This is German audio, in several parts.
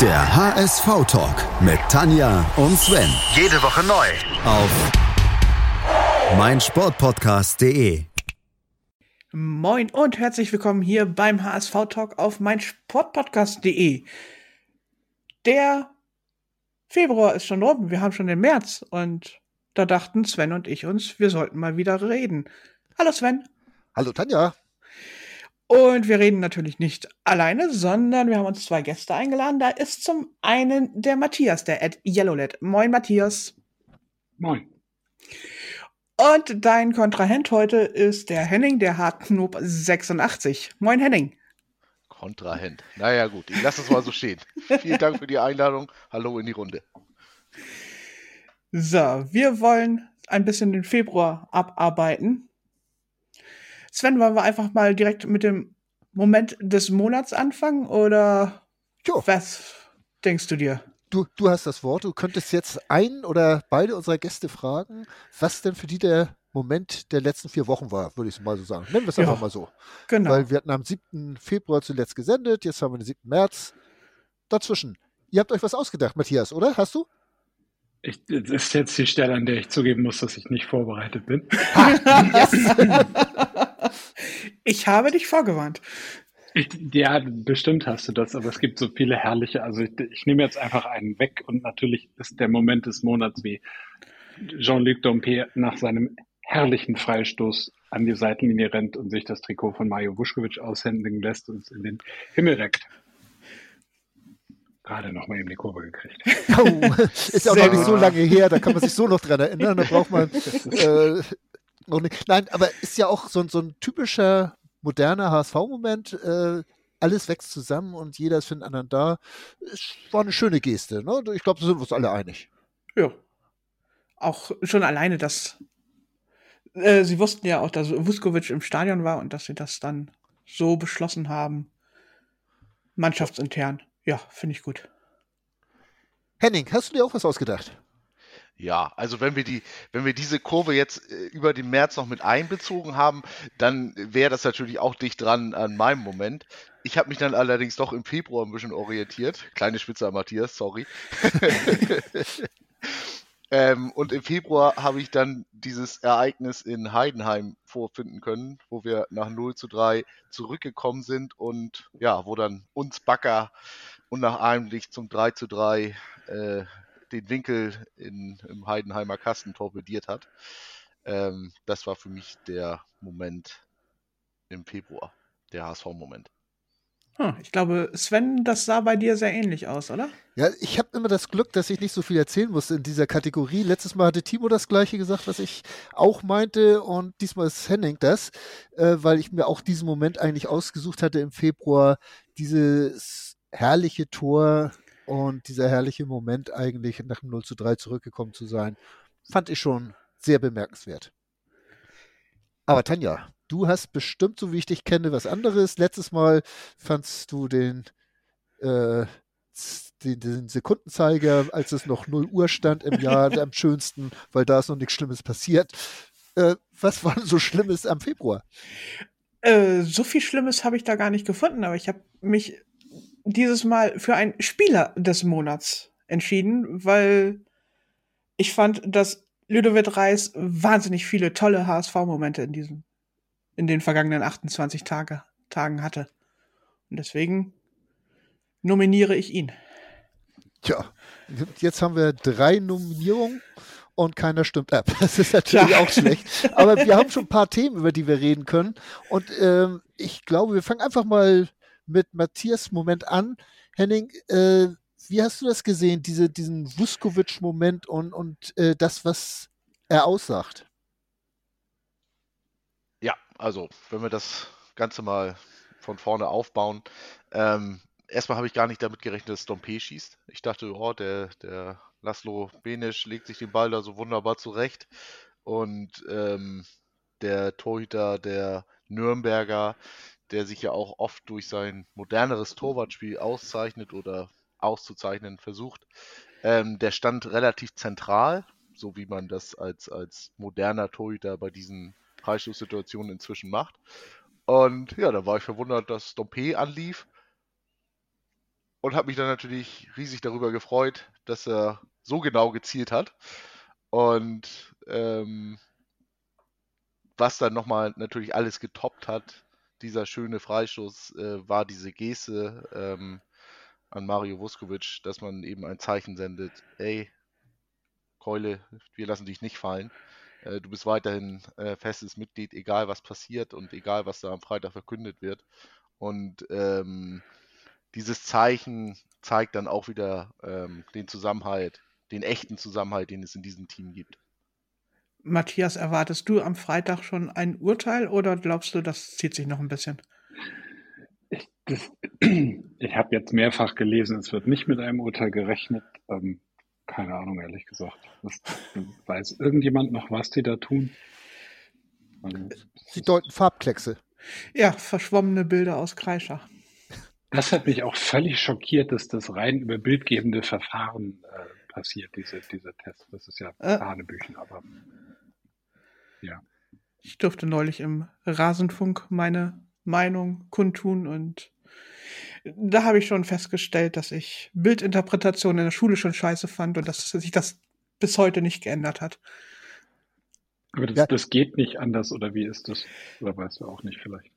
Der HSV-Talk mit Tanja und Sven. Jede Woche neu. Auf meinsportpodcast.de. Moin und herzlich willkommen hier beim HSV-Talk auf meinsportpodcast.de. Der Februar ist schon rum, wir haben schon den März und da dachten Sven und ich uns, wir sollten mal wieder reden. Hallo Sven. Hallo Tanja. Und wir reden natürlich nicht alleine, sondern wir haben uns zwei Gäste eingeladen. Da ist zum einen der Matthias, der at YellowLed. Moin Matthias. Moin. Und dein Kontrahent heute ist der Henning, der Hartknob 86. Moin Henning. Kontrahent. Naja gut, ich lasse es mal so stehen. Vielen Dank für die Einladung. Hallo in die Runde. So, wir wollen ein bisschen den Februar abarbeiten. Sven, wollen wir einfach mal direkt mit dem Moment des Monats anfangen oder Jo. was denkst du dir? Du, du hast das Wort. Du könntest jetzt einen oder beide unserer Gäste fragen, was denn für die der Moment der letzten vier Wochen war, würde ich mal so sagen. Nennen wir es Ja. einfach mal so. Genau. Weil wir hatten am 7. Februar zuletzt gesendet, jetzt haben wir den 7. März. Dazwischen. Ihr habt euch was ausgedacht, Matthias, oder? Hast du? Ich, das ist jetzt die Stelle, an der ich zugeben muss, dass ich nicht vorbereitet bin. ich habe dich vorgewarnt. Ich, ja, bestimmt hast du das, aber es gibt so viele herrliche. Also ich, ich nehme jetzt einfach einen weg und natürlich ist der Moment des Monats, wie Jean-Luc Dompe nach seinem herrlichen Freistoß an die Seitenlinie rennt und sich das Trikot von Mario Vuskovic aushändigen lässt und es in den Himmel reckt. Gerade noch mal eben die Kurve gekriegt. Oh, ist ja auch noch nicht so lange her, da kann man sich so noch dran erinnern, da braucht man äh. Nein, aber ist ja auch so, ein- so ein typischer moderner HSV-Moment. Äh, alles wächst zusammen und jeder ist für den anderen da. Es war eine schöne Geste. Ne? Ich glaube, da sind wir uns alle einig. Ja. Auch schon alleine, dass äh, sie wussten ja auch, dass Vuskovic im Stadion war und dass sie das dann so beschlossen haben. Mannschaftsintern. Ja, finde ich gut. Henning, hast du dir auch was ausgedacht? Ja, also wenn wir die, wenn wir diese Kurve jetzt äh, über den März noch mit einbezogen haben, dann wäre das natürlich auch dicht dran an meinem Moment. Ich habe mich dann allerdings doch im Februar ein bisschen orientiert. Kleine Spitze an Matthias, sorry. ähm, und im Februar habe ich dann dieses Ereignis in Heidenheim vorfinden können, wo wir nach 0 zu 3 zurückgekommen sind und ja, wo dann uns Backer unnachahmlich zum 3 zu 3 äh, den Winkel in, im Heidenheimer Kasten torpediert hat. Ähm, das war für mich der Moment im Februar, der HSV-Moment. Hm, ich glaube, Sven, das sah bei dir sehr ähnlich aus, oder? Ja, ich habe immer das Glück, dass ich nicht so viel erzählen musste in dieser Kategorie. Letztes Mal hatte Timo das gleiche gesagt, was ich auch meinte und diesmal ist Henning das, äh, weil ich mir auch diesen Moment eigentlich ausgesucht hatte im Februar, dieses herrliche Tor und dieser herrliche Moment eigentlich nach dem 0 zu 3 zurückgekommen zu sein, fand ich schon sehr bemerkenswert. Aber Tanja, du hast bestimmt, so wie ich dich kenne, was anderes. Letztes Mal fandst du den äh, den, den Sekundenzeiger, als es noch 0 Uhr stand im Jahr, am schönsten, weil da ist noch nichts Schlimmes passiert. Äh, was war denn so Schlimmes am Februar? Äh, so viel Schlimmes habe ich da gar nicht gefunden, aber ich habe mich dieses Mal für einen Spieler des Monats entschieden, weil ich fand, dass Ludovic Reis wahnsinnig viele tolle HSV-Momente in diesem, in den vergangenen 28 Tage, Tagen hatte. Und deswegen nominiere ich ihn. Tja, jetzt haben wir drei Nominierungen und keiner stimmt ab. Das ist natürlich Tja. auch schlecht. Aber wir haben schon ein paar Themen, über die wir reden können. Und ähm, ich glaube, wir fangen einfach mal mit Matthias Moment an. Henning, äh, wie hast du das gesehen, diese, diesen Vuskovic-Moment und, und äh, das, was er aussagt? Ja, also wenn wir das Ganze mal von vorne aufbauen, ähm, erstmal habe ich gar nicht damit gerechnet, dass Dompe schießt. Ich dachte, oh, der, der Laszlo Benisch legt sich den Ball da so wunderbar zurecht und ähm, der Torhüter der Nürnberger, der sich ja auch oft durch sein moderneres Torwartspiel auszeichnet oder auszuzeichnen versucht, ähm, der stand relativ zentral, so wie man das als, als moderner Torhüter bei diesen Freistoßsituationen inzwischen macht. Und ja, da war ich verwundert, dass Dompe anlief. und habe mich dann natürlich riesig darüber gefreut, dass er so genau gezielt hat. Und ähm, was dann nochmal natürlich alles getoppt hat, dieser schöne Freischuss, äh, war diese Geste ähm, an Mario Vuskovic, dass man eben ein Zeichen sendet, ey, Keule, wir lassen dich nicht fallen. Äh, du bist weiterhin äh, festes Mitglied, egal was passiert und egal was da am Freitag verkündet wird. Und ähm, dieses Zeichen zeigt dann auch wieder ähm, den Zusammenhalt, den echten Zusammenhalt, den es in diesem Team gibt. Matthias, erwartest du am Freitag schon ein Urteil oder glaubst du, das zieht sich noch ein bisschen? Ich, ich habe jetzt mehrfach gelesen, es wird nicht mit einem Urteil gerechnet. Ähm, keine Ahnung, ehrlich gesagt. Das, weiß irgendjemand noch, was die da tun? Sie deuten Farbkleckse. Ja, verschwommene Bilder aus Kreischer. Das hat mich auch völlig schockiert, dass das rein über bildgebende Verfahren äh, passiert, diese, dieser Test. Das ist ja äh. Hanebüchen, aber ja. Ich durfte neulich im Rasenfunk meine Meinung kundtun und da habe ich schon festgestellt, dass ich Bildinterpretation in der Schule schon scheiße fand und dass sich das bis heute nicht geändert hat. Aber das, ja. das geht nicht anders, oder wie ist das? Oder weißt du auch nicht vielleicht?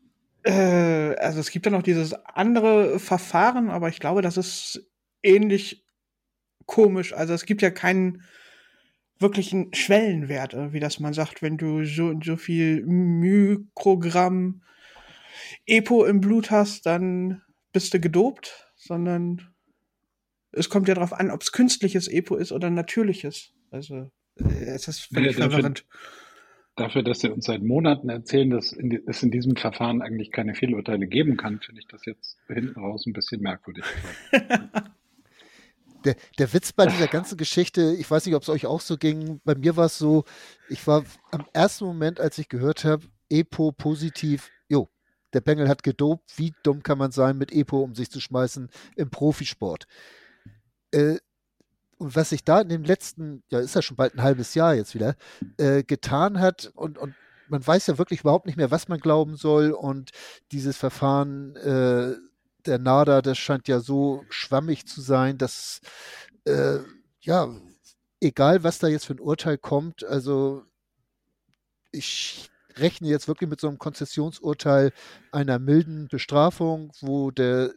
Äh, also es gibt ja noch dieses andere Verfahren, aber ich glaube, das ist ähnlich komisch. Also es gibt ja keinen wirklichen Schwellenwert, äh, wie das man sagt, wenn du so so viel Mikrogramm Epo im Blut hast, dann bist du gedopt, sondern es kommt ja darauf an, ob es künstliches Epo ist oder natürliches. Also äh, es ist völlig ja, verwirrend. Dafür, dass sie uns seit Monaten erzählen, dass es in diesem Verfahren eigentlich keine Fehlurteile geben kann, finde ich das jetzt hinten raus ein bisschen merkwürdig. der, der Witz bei dieser ganzen Geschichte, ich weiß nicht, ob es euch auch so ging, bei mir war es so, ich war am ersten Moment, als ich gehört habe, EPO positiv, jo, der Bengel hat gedopt. Wie dumm kann man sein, mit Epo um sich zu schmeißen im Profisport? Äh, und was sich da in dem letzten, ja, ist ja schon bald ein halbes Jahr jetzt wieder, äh, getan hat und, und man weiß ja wirklich überhaupt nicht mehr, was man glauben soll und dieses Verfahren äh, der NADA, das scheint ja so schwammig zu sein, dass äh, ja, egal was da jetzt für ein Urteil kommt, also ich rechne jetzt wirklich mit so einem Konzessionsurteil einer milden Bestrafung, wo der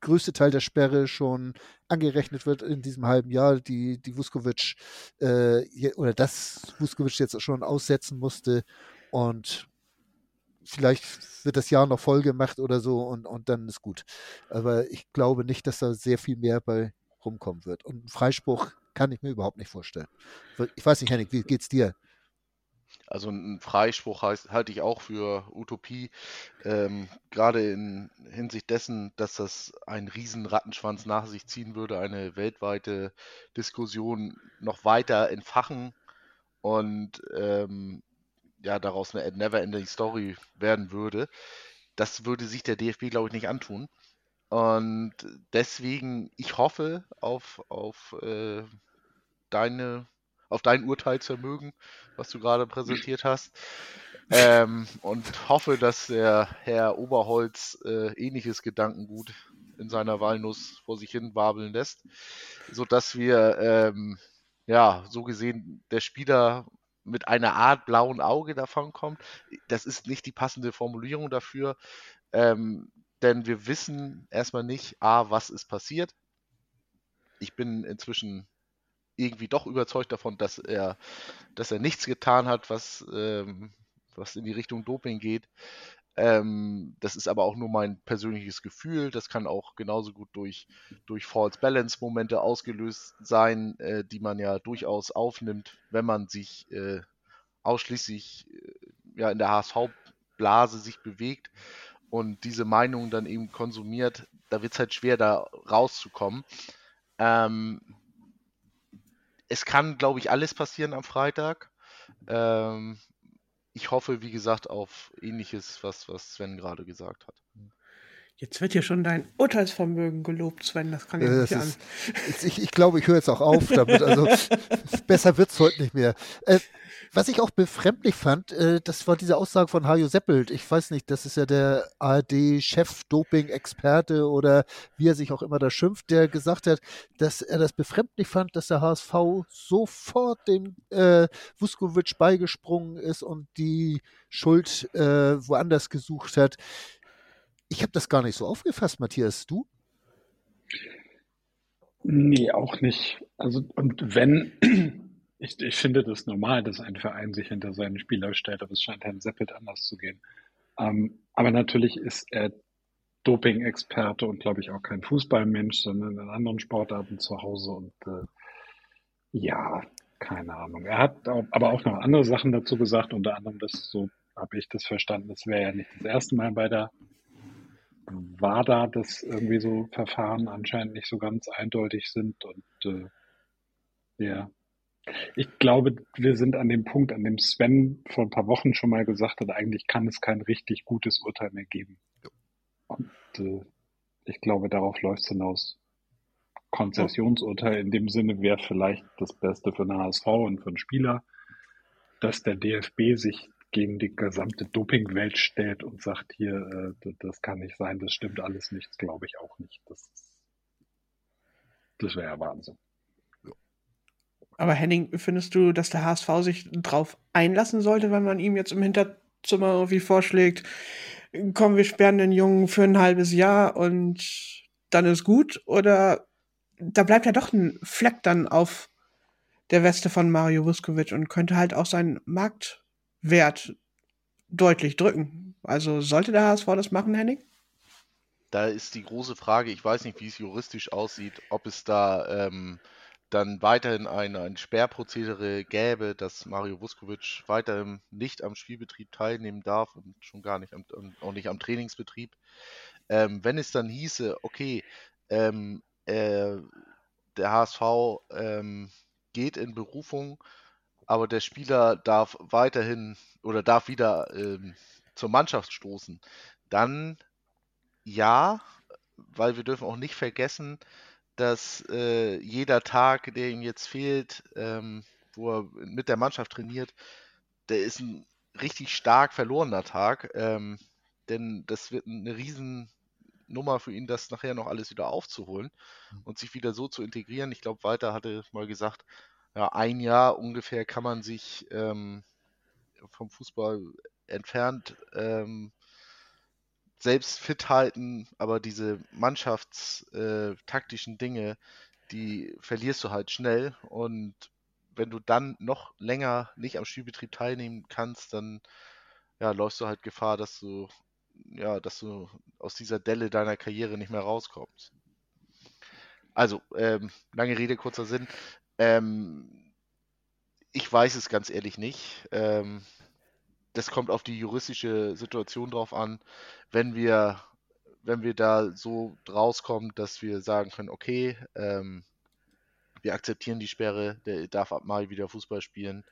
größte Teil der Sperre schon angerechnet wird in diesem halben Jahr, die, die Vuskovic äh, oder das Vuskovic jetzt schon aussetzen musste. Und vielleicht wird das Jahr noch voll gemacht oder so und, und dann ist gut. Aber ich glaube nicht, dass da sehr viel mehr bei rumkommen wird. Und einen Freispruch kann ich mir überhaupt nicht vorstellen. Ich weiß nicht, Henning, wie geht's dir? Also ein Freispruch heißt, halte ich auch für Utopie, ähm, gerade in Hinsicht dessen, dass das einen riesen Rattenschwanz nach sich ziehen würde, eine weltweite Diskussion noch weiter entfachen und ähm, ja, daraus eine never-ending Story werden würde. Das würde sich der DFB, glaube ich, nicht antun. Und deswegen, ich hoffe auf, auf äh, deine auf dein Urteilsvermögen, was du gerade präsentiert hast. Ähm, und hoffe, dass der Herr Oberholz äh, ähnliches Gedankengut in seiner Walnuss vor sich hin wabeln lässt, sodass wir, ähm, ja, so gesehen, der Spieler mit einer Art blauen Auge davon kommt. Das ist nicht die passende Formulierung dafür, ähm, denn wir wissen erstmal nicht, a, was ist passiert. Ich bin inzwischen irgendwie doch überzeugt davon, dass er, dass er nichts getan hat, was, ähm, was in die Richtung Doping geht. Ähm, das ist aber auch nur mein persönliches Gefühl. Das kann auch genauso gut durch, durch False Balance Momente ausgelöst sein, äh, die man ja durchaus aufnimmt, wenn man sich äh, ausschließlich äh, ja, in der HSV-Blase sich bewegt und diese Meinung dann eben konsumiert. Da wird es halt schwer, da rauszukommen. Ähm, es kann, glaube ich, alles passieren am Freitag. Ähm, ich hoffe, wie gesagt, auf ähnliches, was, was Sven gerade gesagt hat. Jetzt wird hier schon dein Urteilsvermögen gelobt, Sven. Das kann ja Äh, nicht das an. ist, ich, ich glaube, ich höre jetzt auch auf damit. Also besser wird es heute nicht mehr. Äh, was ich auch befremdlich fand, äh, das war diese Aussage von Hajo Seppelt. Ich weiß nicht, das ist ja der ARD-Chef-Doping-Experte oder wie er sich auch immer da schimpft, der gesagt hat, dass er das befremdlich fand, dass der HSV sofort dem äh, Vuskovic beigesprungen ist und die Schuld äh, woanders gesucht hat. Ich habe das gar nicht so aufgefasst, Matthias. Du? Nee, auch nicht. Also, und wenn, ich, ich finde das normal, dass ein Verein sich hinter seinen Spieler stellt, aber es scheint Herrn Seppelt anders zu gehen. Ähm, aber natürlich ist er Doping-Experte und glaube ich auch kein Fußballmensch, sondern in anderen Sportarten zu Hause und äh, ja, keine Ahnung. Er hat aber auch noch andere Sachen dazu gesagt, unter anderem, dass so habe ich das verstanden, das wäre ja nicht das erste Mal bei der WADA, dass irgendwie so Verfahren anscheinend nicht so ganz eindeutig sind und äh, ja. Ich glaube, wir sind an dem Punkt, an dem Sven vor ein paar Wochen schon mal gesagt hat, eigentlich kann es kein richtig gutes Urteil mehr geben. Und äh, ich glaube, darauf läuft es hinaus. Konzessionsurteil in dem Sinne wäre vielleicht das Beste für den HSV und für den Spieler, dass der DFB sich gegen die gesamte Dopingwelt stellt und sagt, hier, äh, das kann nicht sein, das stimmt alles nicht, glaube ich auch nicht. Das, das wäre ja Wahnsinn. Aber Henning, findest du, dass der HSV sich drauf einlassen sollte, wenn man ihm jetzt im Hinterzimmer irgendwie vorschlägt, komm, wir sperren den Jungen für ein halbes Jahr und dann ist gut? Oder da bleibt ja doch ein Fleck dann auf der Weste von Mario Vuskovic und könnte halt auch seinen Marktwert deutlich drücken. Also sollte der HSV das machen, Henning? Da ist die große Frage, ich weiß nicht, wie es juristisch aussieht, ob es da ähm, dann weiterhin ein, ein Sperrprozedere gäbe, dass Mario Vuskovic weiterhin nicht am Spielbetrieb teilnehmen darf und schon gar nicht am, auch nicht am Trainingsbetrieb. Ähm, wenn es dann hieße, okay, ähm, äh, der HSV ähm, geht in Berufung, aber der Spieler darf weiterhin oder darf wieder ähm, zur Mannschaft stoßen, dann ja, weil wir dürfen auch nicht vergessen, dass äh, jeder Tag, der ihm jetzt fehlt, ähm, wo er mit der Mannschaft trainiert, der ist ein richtig stark verlorener Tag. Ähm, denn das wird eine Riesennummer für ihn, das nachher noch alles wieder aufzuholen und sich wieder so zu integrieren. Ich glaube, Walter hatte mal gesagt, ja, ein Jahr ungefähr kann man sich ähm, vom Fußball entfernt ähm, selbst fit halten, aber diese mannschaftstaktischen Dinge, die verlierst du halt schnell und wenn du dann noch länger nicht am Spielbetrieb teilnehmen kannst, dann ja, läufst du halt Gefahr, dass du ja, dass du aus dieser Delle deiner Karriere nicht mehr rauskommst. Also, ähm, lange Rede, kurzer Sinn. Ähm, ich weiß es ganz ehrlich nicht. Ähm, das kommt auf die juristische Situation drauf an. Wenn wir, wenn wir da so rauskommen, dass wir sagen können, okay, ähm, wir akzeptieren die Sperre, der darf ab Mai wieder Fußball spielen,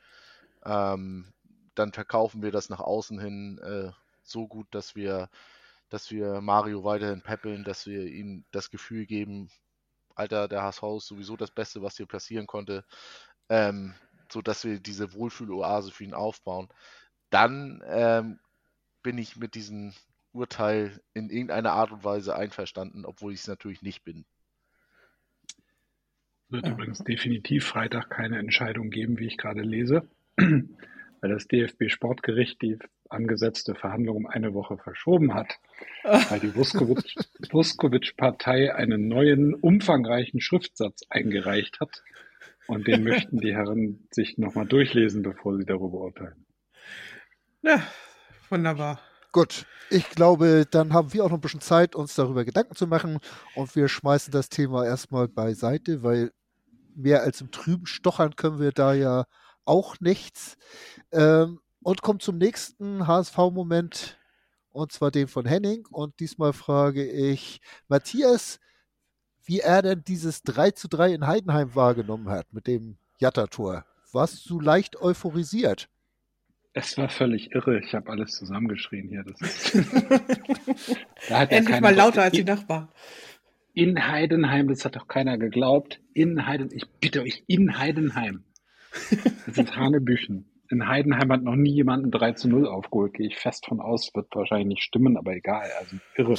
ähm, dann verkaufen wir das nach außen hin äh, so gut, dass wir, dass wir Mario weiterhin peppeln, dass wir ihm das Gefühl geben, Alter, der HSV ist sowieso das Beste, was dir passieren konnte, ähm, so dass wir diese Wohlfühloase für ihn aufbauen. Dann ähm, bin ich mit diesem Urteil in irgendeiner Art und Weise einverstanden, obwohl ich es natürlich nicht bin. Wird übrigens definitiv Freitag keine Entscheidung geben, wie ich gerade lese, weil das DFB-Sportgericht die angesetzte Verhandlung um eine Woche verschoben hat, weil die Vuskovic- Vuskovic-Partei einen neuen, umfangreichen Schriftsatz eingereicht hat. Und den möchten die Herren sich nochmal durchlesen, bevor sie darüber urteilen. Ja, wunderbar. Gut, ich glaube, dann haben wir auch noch ein bisschen Zeit, uns darüber Gedanken zu machen und wir schmeißen das Thema erstmal beiseite, weil mehr als im Trüben stochern können wir da ja auch nichts. Ähm, und kommt zum nächsten HSV-Moment und zwar den von Henning. Und diesmal frage ich Matthias, wie er denn dieses 3 zu 3 in Heidenheim wahrgenommen hat mit dem Jatta-Tor. Warst du leicht euphorisiert? Es war völlig irre. Ich habe alles zusammengeschrien hier. Das ist da hat Endlich ja mal lauter als die Nachbarn. In Heidenheim, das hat doch keiner geglaubt. In Heidenheim, ich bitte euch, in Heidenheim. Das ist Hanebüchen. In Heidenheim hat noch nie jemand ein 3 zu 0 aufgeholt. Gehe ich fest von aus, wird wahrscheinlich nicht stimmen, aber egal. Also irre.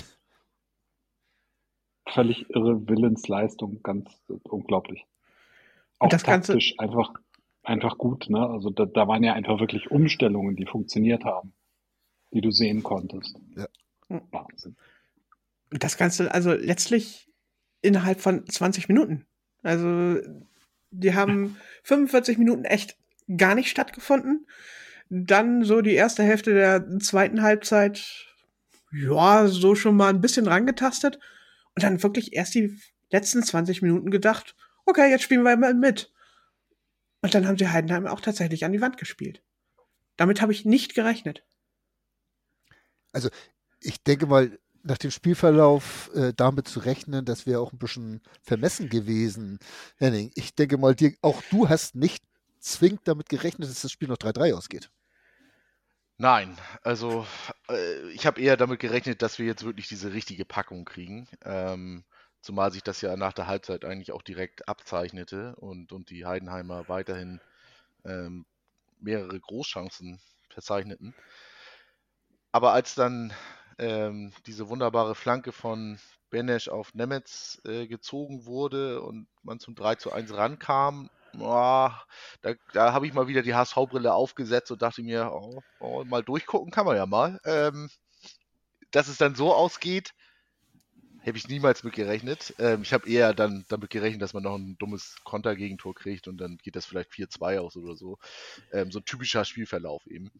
Völlig irre Willensleistung, ganz unglaublich. Auch das taktisch Ganze einfach einfach gut. Ne? Also da, da waren ja einfach wirklich Umstellungen, die funktioniert haben, die du sehen konntest. Ja. Wahnsinn. Das Ganze also letztlich innerhalb von 20 Minuten. Also die haben 45 Minuten echt gar nicht stattgefunden. Dann so die erste Hälfte der zweiten Halbzeit, ja, so schon mal ein bisschen rangetastet. Und dann wirklich erst die letzten 20 Minuten gedacht, okay, jetzt spielen wir mal mit. Und dann haben sie Heidenheim auch tatsächlich an die Wand gespielt. Damit habe ich nicht gerechnet. Also, ich denke mal, nach dem Spielverlauf äh, damit zu rechnen, das wäre auch ein bisschen vermessen gewesen, Henning. Ich denke mal, dir, auch du hast nicht zwingend damit gerechnet, dass das Spiel noch 3-3 ausgeht. Nein, also äh, ich habe eher damit gerechnet, dass wir jetzt wirklich diese richtige Packung kriegen. Ähm, Zumal sich das ja nach der Halbzeit eigentlich auch direkt abzeichnete und, und die Heidenheimer weiterhin ähm, mehrere Großchancen verzeichneten. Aber als dann ähm, diese wunderbare Flanke von Benesch auf Nemetz äh, gezogen wurde und man zum 3 zu 1 rankam, oh, da, da habe ich mal wieder die HSV-Brille aufgesetzt und dachte mir, oh, oh, mal durchgucken kann man ja mal. Ähm, dass es dann so ausgeht, Hätte ich niemals mit gerechnet. Ähm, ich habe eher dann damit gerechnet, dass man noch ein dummes Kontergegentor kriegt und dann geht das vielleicht 4-2 aus oder so. Ähm, so ein typischer Spielverlauf eben.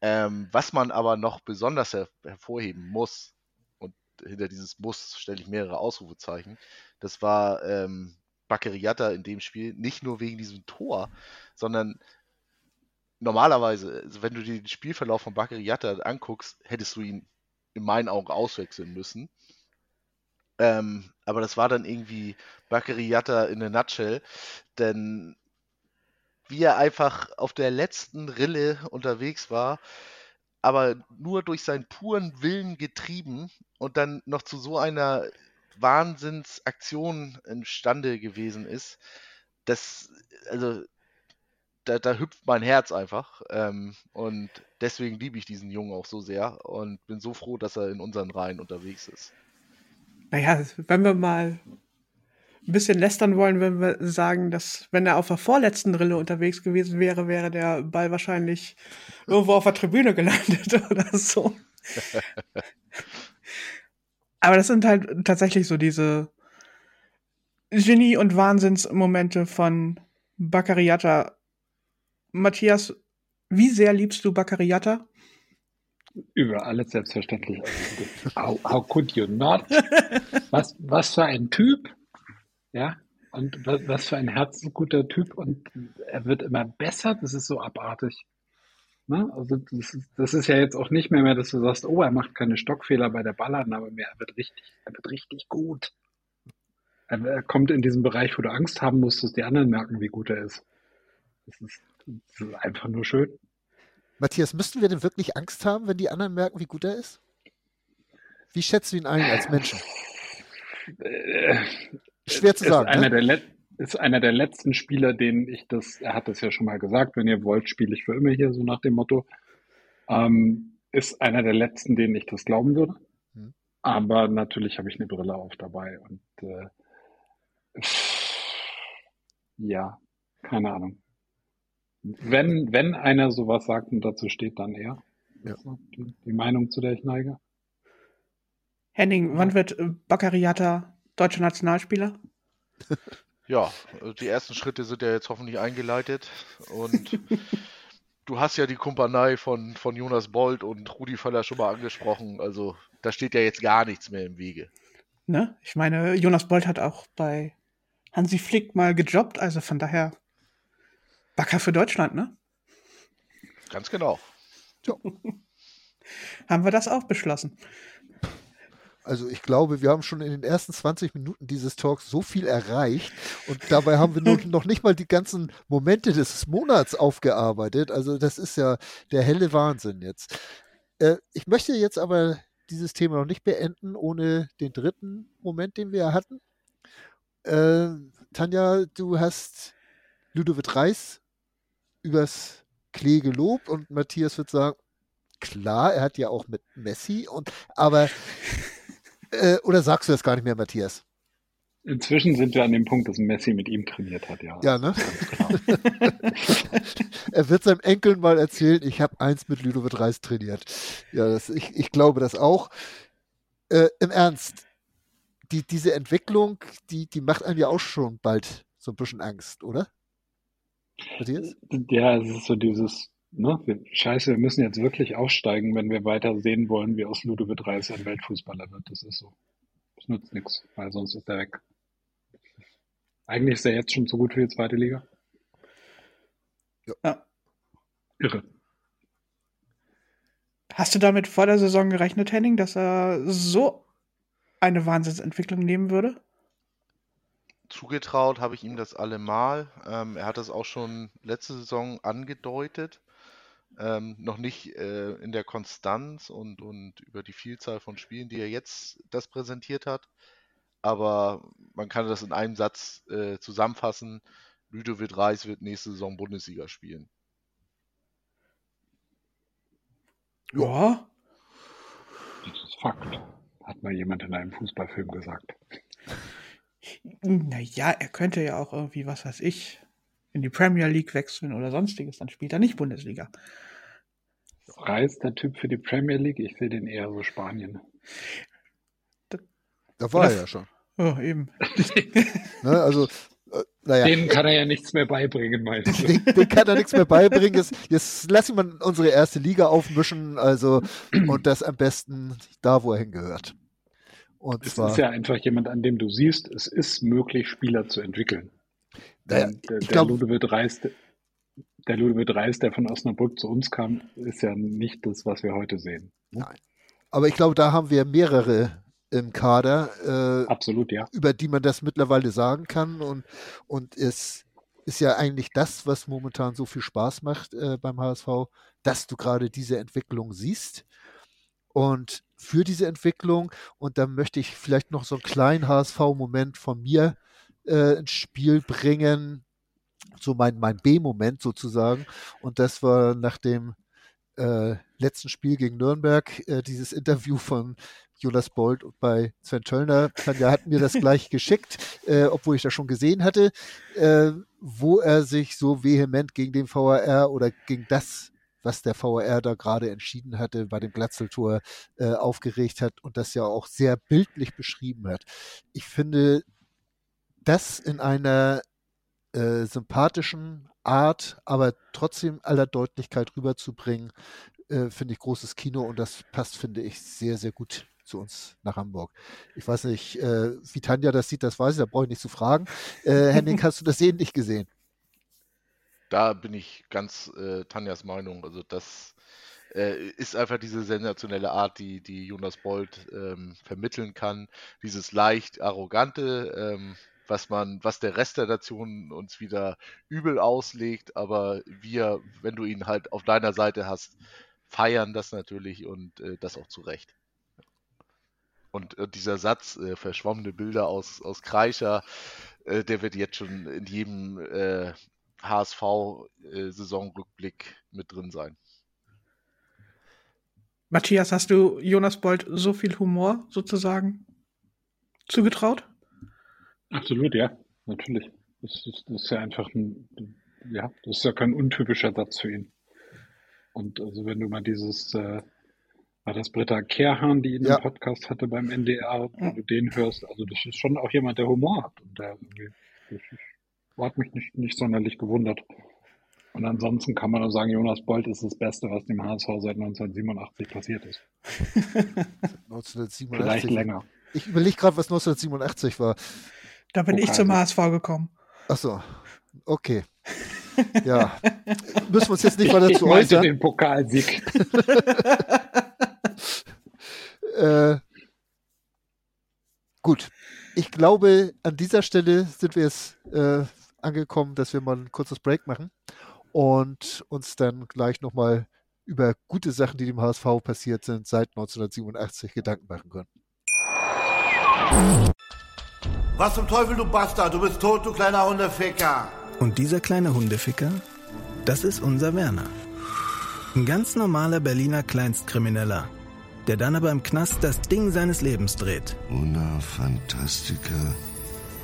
Ähm, was man aber noch besonders her hervorheben muss, und hinter dieses Muss stelle ich mehrere Ausrufezeichen, das war ähm, Bakeriata in dem Spiel, nicht nur wegen diesem Tor, sondern normalerweise, also wenn du dir den Spielverlauf von Bakeriata anguckst, hättest du ihn in meinen Augen auswechseln müssen. Ähm, aber das war dann irgendwie Bakariata in a nutshell, denn wie er einfach auf der letzten Rille unterwegs war, aber nur durch seinen puren Willen getrieben und dann noch zu so einer Wahnsinnsaktion imstande gewesen ist, das, also, da, da hüpft mein Herz einfach. Ähm, und deswegen liebe ich diesen Jungen auch so sehr und bin so froh, dass er in unseren Reihen unterwegs ist. Naja, wenn wir mal ein bisschen lästern wollen, wenn wir sagen, dass wenn er auf der vorletzten Rille unterwegs gewesen wäre, wäre der Ball wahrscheinlich irgendwo auf der Tribüne gelandet oder so. Aber das sind halt tatsächlich so diese Genie- und Wahnsinnsmomente von Baccariata. Matthias, wie sehr liebst du Baccariata? Über alles selbstverständlich. how, how could you not? Was, was für ein Typ. Ja, und was, was für ein herzensguter Typ. Und er wird immer besser. Das ist so abartig. Ne? Also das ist, das ist ja jetzt auch nicht mehr, mehr, dass du sagst, oh, er macht keine Stockfehler bei der Ballannahme mehr. Er wird richtig, er wird richtig gut. Er, er kommt in diesen Bereich, wo du Angst haben musst, dass die anderen merken, wie gut er ist. Das ist, das ist einfach nur schön. Matthias, müssten wir denn wirklich Angst haben, wenn die anderen merken, wie gut er ist? Wie schätzt du ihn ein als Menschen? Äh, Schwer zu sagen. Ist einer, ne? ist einer der letzten Spieler, denen ich das, er hat das ja schon mal gesagt, wenn ihr wollt, spiele ich für immer hier, so nach dem Motto. Ähm, ist einer der letzten, denen ich das glauben würde. Hm. Aber natürlich habe ich eine Brille auf dabei und äh, ja, keine Ahnung. Wenn, wenn einer sowas sagt und dazu steht, dann er. Ja. Die, die, Meinung, zu der ich neige. Henning, wann wird äh, Baccariata deutscher Nationalspieler? Ja, die ersten Schritte sind ja jetzt hoffentlich eingeleitet und du hast ja die Kumpanei von, von Jonas Bold und Rudi Völler schon mal angesprochen. Also da steht ja jetzt gar nichts mehr im Wege. Ne? Ich meine, Jonas Bold hat auch bei Hansi Flick mal gejobbt, also von daher Backer für Deutschland, ne? Ganz genau. So. Haben wir das auch beschlossen. Also ich glaube, wir haben schon in den ersten 20 Minuten dieses Talks so viel erreicht und dabei haben wir noch, noch nicht mal die ganzen Momente des Monats aufgearbeitet. Also das ist ja der helle Wahnsinn jetzt. Äh, ich möchte jetzt aber dieses Thema noch nicht beenden, ohne den dritten Moment, den wir hatten. Äh, Tanja, du hast Ludovic Reis übers Klee gelobt und Matthias wird sagen, klar, er hat ja auch mit Messi und aber äh, oder sagst du das gar nicht mehr, Matthias? Inzwischen sind wir an dem Punkt, dass Messi mit ihm trainiert hat, ja. Ja, ne? er wird seinem Enkeln mal erzählen, ich habe eins mit Ludovic Reis trainiert. Ja, das, ich, ich glaube das auch. Äh, Im Ernst, die, diese Entwicklung, die, die macht einem ja auch schon bald so ein bisschen Angst, oder? Matthias? Ja, es ist so dieses, ne, wir, scheiße, wir müssen jetzt wirklich aufsteigen, wenn wir weiter sehen wollen, wie aus Ludovic Reis ein Weltfußballer wird. Das ist so. Das nützt nichts, weil sonst ist er weg. Eigentlich ist er jetzt schon zu gut für die zweite Liga. Ja. Irre. Hast du damit vor der Saison gerechnet, Henning, dass er so eine Wahnsinnsentwicklung nehmen würde? Zugetraut habe ich ihm das allemal. Ähm, er hat das auch schon letzte Saison angedeutet. Ähm, noch nicht äh, in der Konstanz und, und über die Vielzahl von Spielen, die er jetzt das präsentiert hat. Aber man kann das in einem Satz äh, zusammenfassen. Ludovic Reis wird nächste Saison Bundesliga spielen. Ja. Das ist Fakt. Hat mal jemand in einem Fußballfilm gesagt. Naja, er könnte ja auch irgendwie, was weiß ich, in die Premier League wechseln oder sonstiges. Dann spielt er nicht Bundesliga. Reis der Typ für die Premier League? Ich sehe den eher so Spanien. Da war er ja schon. Oh, eben. Ne, also, äh, naja. Denen kann er ja nichts mehr beibringen, meinst du? Den, den kann er nichts mehr beibringen. Jetzt, jetzt lass ihn mal unsere erste Liga aufmischen, also und das am besten da, wo er hingehört. Und Es zwar, ist ja einfach jemand, an dem du siehst, es ist möglich, Spieler zu entwickeln. Der, ich der glaub- Ludovic Reis, der Ludovic Reis, der von Osnabrück zu uns kam, ist ja nicht das, was wir heute sehen. aber ich glaube, da haben wir mehrere im Kader, äh, Absolut, ja. über die man das mittlerweile sagen kann. Und, und es ist ja eigentlich das, was momentan so viel Spaß macht äh, beim HSV, dass du gerade diese Entwicklung siehst. Und für diese Entwicklung, und da möchte ich vielleicht noch so einen kleinen HSV-Moment von mir äh, ins Spiel bringen, so mein, mein B-Moment sozusagen. Und das war nach dem äh, letzten Spiel gegen Nürnberg, äh, dieses Interview von Jonas Bold bei Sven Töllner. Tanja hat mir das gleich geschickt, äh, obwohl ich das schon gesehen hatte, äh, wo er sich so vehement gegen den VAR oder gegen das, was der VAR da gerade entschieden hatte, bei dem Glatzeltor äh, aufgeregt hat und das ja auch sehr bildlich beschrieben hat. Ich finde, das in einer äh, sympathischen Art, aber trotzdem aller Deutlichkeit rüberzubringen, äh, finde ich großes Kino und das passt, finde ich, sehr, sehr gut zu uns nach Hamburg. Ich weiß nicht, äh, wie Tanja das sieht, das weiß ich, da brauche ich nicht zu fragen. Äh, Henning, hast du das ähnlich gesehen? Da bin ich ganz äh, Tanjas Meinung. Also das äh, ist einfach diese sensationelle Art, die, die Jonas Bold ähm, vermitteln kann. Dieses leicht arrogante, ähm, was man, was der Rest der Nation uns wieder übel auslegt, aber wir, wenn du ihn halt auf deiner Seite hast, feiern das natürlich und äh, das auch zu Recht. Und äh, dieser Satz, äh, verschwommene Bilder aus, aus Kreischer, äh, der wird jetzt schon in jedem äh, HSV-Saisonrückblick äh, mit drin sein. Matthias, hast du Jonas Bold so viel Humor sozusagen zugetraut? Absolut, ja. Natürlich. Das ist, das ist ja einfach ein, ja, das ist ja kein untypischer Satz für ihn. Und also wenn du mal dieses, äh, war das Britta Kehrhahn, die ihn Ja. im Podcast hatte beim NDR, wenn du den hörst, also das ist schon auch jemand, der Humor hat. Und der irgendwie, das ist, hat mich nicht, nicht sonderlich gewundert. Und ansonsten kann man nur sagen, Jonas Bold ist das Beste, was dem HSV seit 1987 passiert ist. 1987. Vielleicht länger. Ich überlege gerade, was 1987 war. Da bin ich Pokal. zum HSV gekommen. Ach so, okay. Ja, müssen wir uns jetzt nicht weiter ich zu äußern. den Pokalsieg. Äh, Gut, ich glaube, an dieser Stelle sind wir jetzt äh, angekommen, dass wir mal ein kurzes Break machen und uns dann gleich nochmal über gute Sachen, die dem HSV passiert sind, seit 1987 Gedanken machen können. Was zum Teufel, du Bastard? Du bist tot, du kleiner Hundeficker. Und dieser kleine Hundeficker, das ist unser Werner. Ein ganz normaler Berliner Kleinstkrimineller, der dann aber im Knast das Ding seines Lebens dreht. Una Fantastica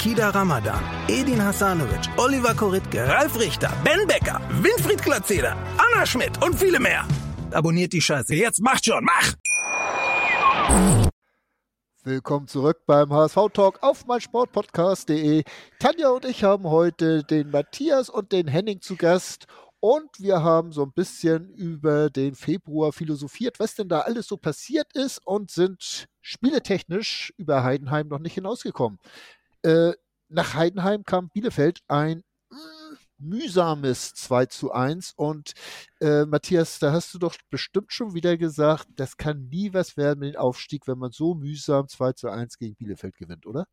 Kida Ramadan, Edin Hasanovic, Oliver Koritke, Ralf Richter, Ben Becker, Winfried Glatzeder, Anna Schmidt und viele mehr. Abonniert die Scheiße. Jetzt macht schon, mach! Willkommen zurück beim HSV Talk auf meinsportpodcast.de. Tanja und ich haben heute den Matthias und den Henning zu Gast und wir haben so ein bisschen über den Februar philosophiert, was denn da alles so passiert ist und sind spieletechnisch über Heidenheim noch nicht hinausgekommen. Äh, nach Heidenheim kam Bielefeld ein mm, mühsames 2 zu 1 und äh, Matthias, da hast du doch bestimmt schon wieder gesagt, das kann nie was werden mit dem Aufstieg, wenn man so mühsam 2 zu 1 gegen Bielefeld gewinnt, oder?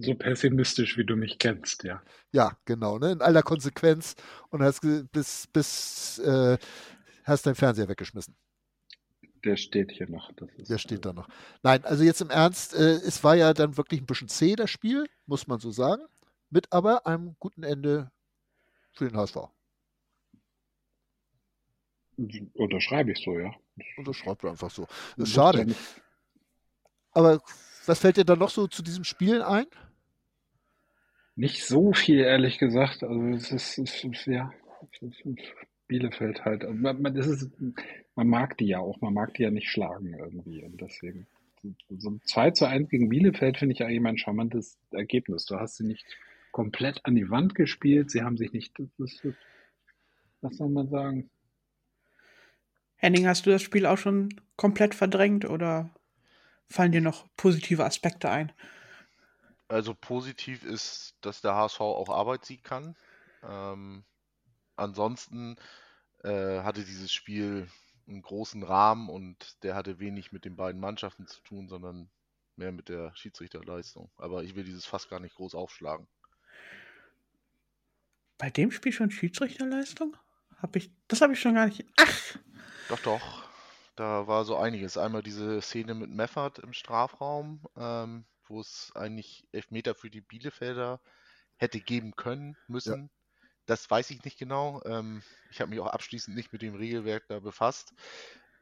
So pessimistisch, wie du mich kennst, ja. Ja, genau, ne? in aller Konsequenz und hast bis, bis äh, hast deinen Fernseher weggeschmissen. Der steht hier noch. Der steht da noch. Nein, also jetzt im Ernst, äh, es war ja dann wirklich ein bisschen zäh, das Spiel, muss man so sagen, mit aber einem guten Ende für den HSV. Unterschreibe ich so, ja. Unterschreibt einfach so. Das ist schade. Aber was fällt dir da noch so zu diesem Spiel ein? Nicht so viel, ehrlich gesagt. Also es ist, es ist ja, Bielefeld halt. Man, das ist, man mag die ja auch, man mag die ja nicht schlagen irgendwie. Und deswegen, so 2 zu 1 gegen Bielefeld finde ich eigentlich ein charmantes Ergebnis. Du hast sie nicht komplett an die Wand gespielt, sie haben sich nicht, das, was soll man sagen? Henning, hast du das Spiel auch schon komplett verdrängt oder fallen dir noch positive Aspekte ein? Also positiv ist, dass der HSV auch Arbeit ziehen kann. Ähm, ansonsten äh, hatte dieses Spiel einen großen Rahmen und der hatte wenig mit den beiden Mannschaften zu tun, sondern mehr mit der Schiedsrichterleistung. Aber ich will dieses fast gar nicht groß aufschlagen. Bei dem Spiel schon Schiedsrichterleistung? Hab ich, das habe ich schon gar nicht. Ach! Doch, doch. Da war so einiges. Einmal diese Szene mit Meffert im Strafraum, ähm, wo es eigentlich Elfmeter für die Bielefelder hätte geben können, müssen. Ja. Das weiß ich nicht genau. Ähm, ich habe mich auch abschließend nicht mit dem Regelwerk da befasst.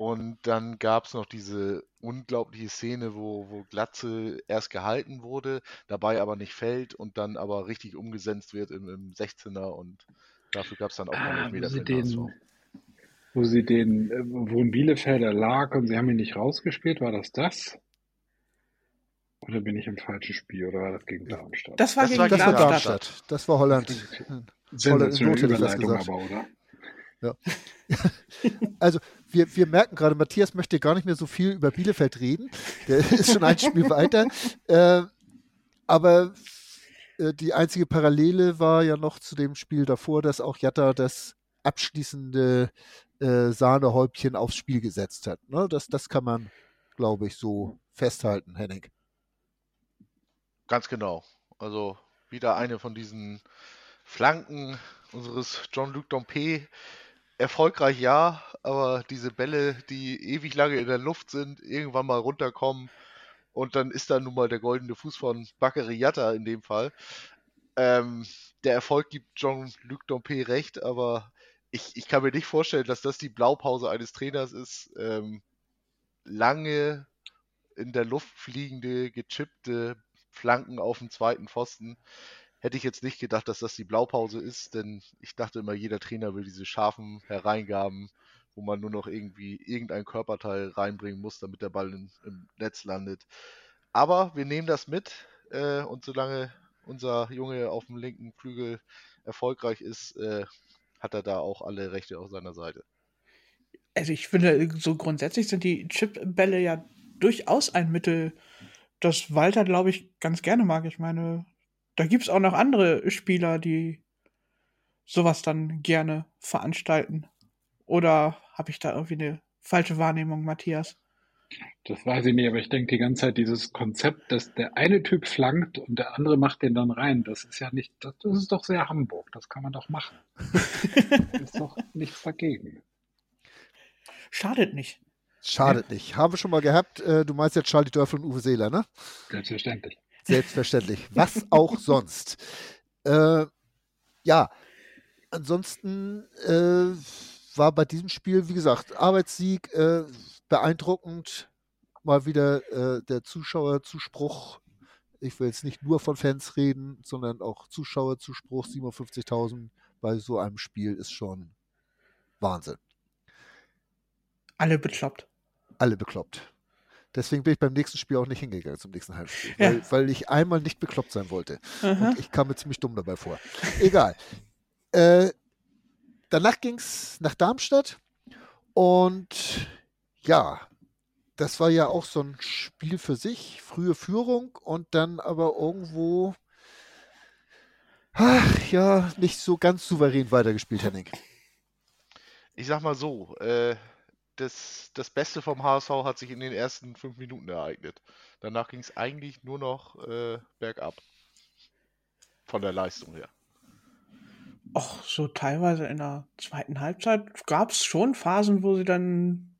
Und dann gab es noch diese unglaubliche Szene, wo, wo Glatze erst gehalten wurde, dabei aber nicht fällt und dann aber richtig umgesetzt wird im, im 16er und dafür gab es dann auch noch ah, Meter für den, Wo sie den, äh, wo ein Bielefelder lag und sie haben ihn nicht rausgespielt, war das das? Oder bin ich im falschen Spiel oder war das gegen Darmstadt? Das war das gegen war Darmstadt. Darmstadt. Das war Holland. Sensationelle Überleitung aber, oder? Ja. also wir, wir merken gerade, Matthias möchte gar nicht mehr so viel über Bielefeld reden. Der ist schon ein Spiel weiter. Äh, aber äh, die einzige Parallele war ja noch zu dem Spiel davor, dass auch Jatta das abschließende äh, Sahnehäubchen aufs Spiel gesetzt hat. Ne? Das, das kann man, glaube ich, so festhalten, Henning. Ganz genau. Also wieder eine von diesen Flanken unseres Jean-Luc Dompe, erfolgreich ja, aber diese Bälle, die ewig lange in der Luft sind, irgendwann mal runterkommen und dann ist da nun mal der goldene Fuß von Bakary Yatta in dem Fall. Ähm, der Erfolg gibt Jean-Luc Dompe recht, aber ich, ich kann mir nicht vorstellen, dass das die Blaupause eines Trainers ist. Ähm, lange in der Luft fliegende, gechippte Flanken auf dem zweiten Pfosten hätte ich jetzt nicht gedacht, dass das die Blaupause ist, denn ich dachte immer, jeder Trainer will diese scharfen Hereingaben, wo man nur noch irgendwie irgendein Körperteil reinbringen muss, damit der Ball in, im Netz landet. Aber wir nehmen das mit äh, und solange unser Junge auf dem linken Flügel erfolgreich ist, äh, hat er da auch alle Rechte auf seiner Seite. Also ich finde, so grundsätzlich sind die Chip-Bälle ja durchaus ein Mittel, das Walter, glaube ich, ganz gerne mag. Ich meine, da gibt es auch noch andere Spieler, die sowas dann gerne veranstalten. Oder habe ich da irgendwie eine falsche Wahrnehmung, Matthias? Das weiß ich nicht, aber ich denke die ganze Zeit, dieses Konzept, dass der eine Typ flankt und der andere macht den dann rein, das ist ja nicht, das, das ist doch sehr Hamburg, das kann man doch machen. ist doch nichts dagegen. Schadet nicht. Schadet ja. nicht. Haben wir schon mal gehabt. Äh, du meinst jetzt Charlie Dörfel und Uwe Seeler, ne? Selbstverständlich. Selbstverständlich. Was auch sonst. Äh, ja, ansonsten äh, war bei diesem Spiel, wie gesagt, Arbeitssieg, äh, beeindruckend. Mal wieder äh, der Zuschauerzuspruch. Ich will jetzt nicht nur von Fans reden, sondern auch Zuschauerzuspruch. 57.000 bei so einem Spiel ist schon Wahnsinn. Alle bekloppt. Alle bekloppt. Deswegen bin ich beim nächsten Spiel auch nicht hingegangen zum nächsten Heimspiel, ja. weil, weil, ich einmal nicht bekloppt sein wollte. Aha. Und ich kam mir ziemlich dumm dabei vor. Egal. Äh, danach ging es nach Darmstadt und ja, das war ja auch so ein Spiel für sich, frühe Führung und dann aber irgendwo, ach ja, nicht so ganz souverän weitergespielt, Henning. Ich sag mal so, äh, das, das Beste vom HSV hat sich in den ersten fünf Minuten ereignet. Danach ging es eigentlich nur noch äh, bergab. Von der Leistung her. Och, so teilweise in der zweiten Halbzeit gab es schon Phasen, wo sie dann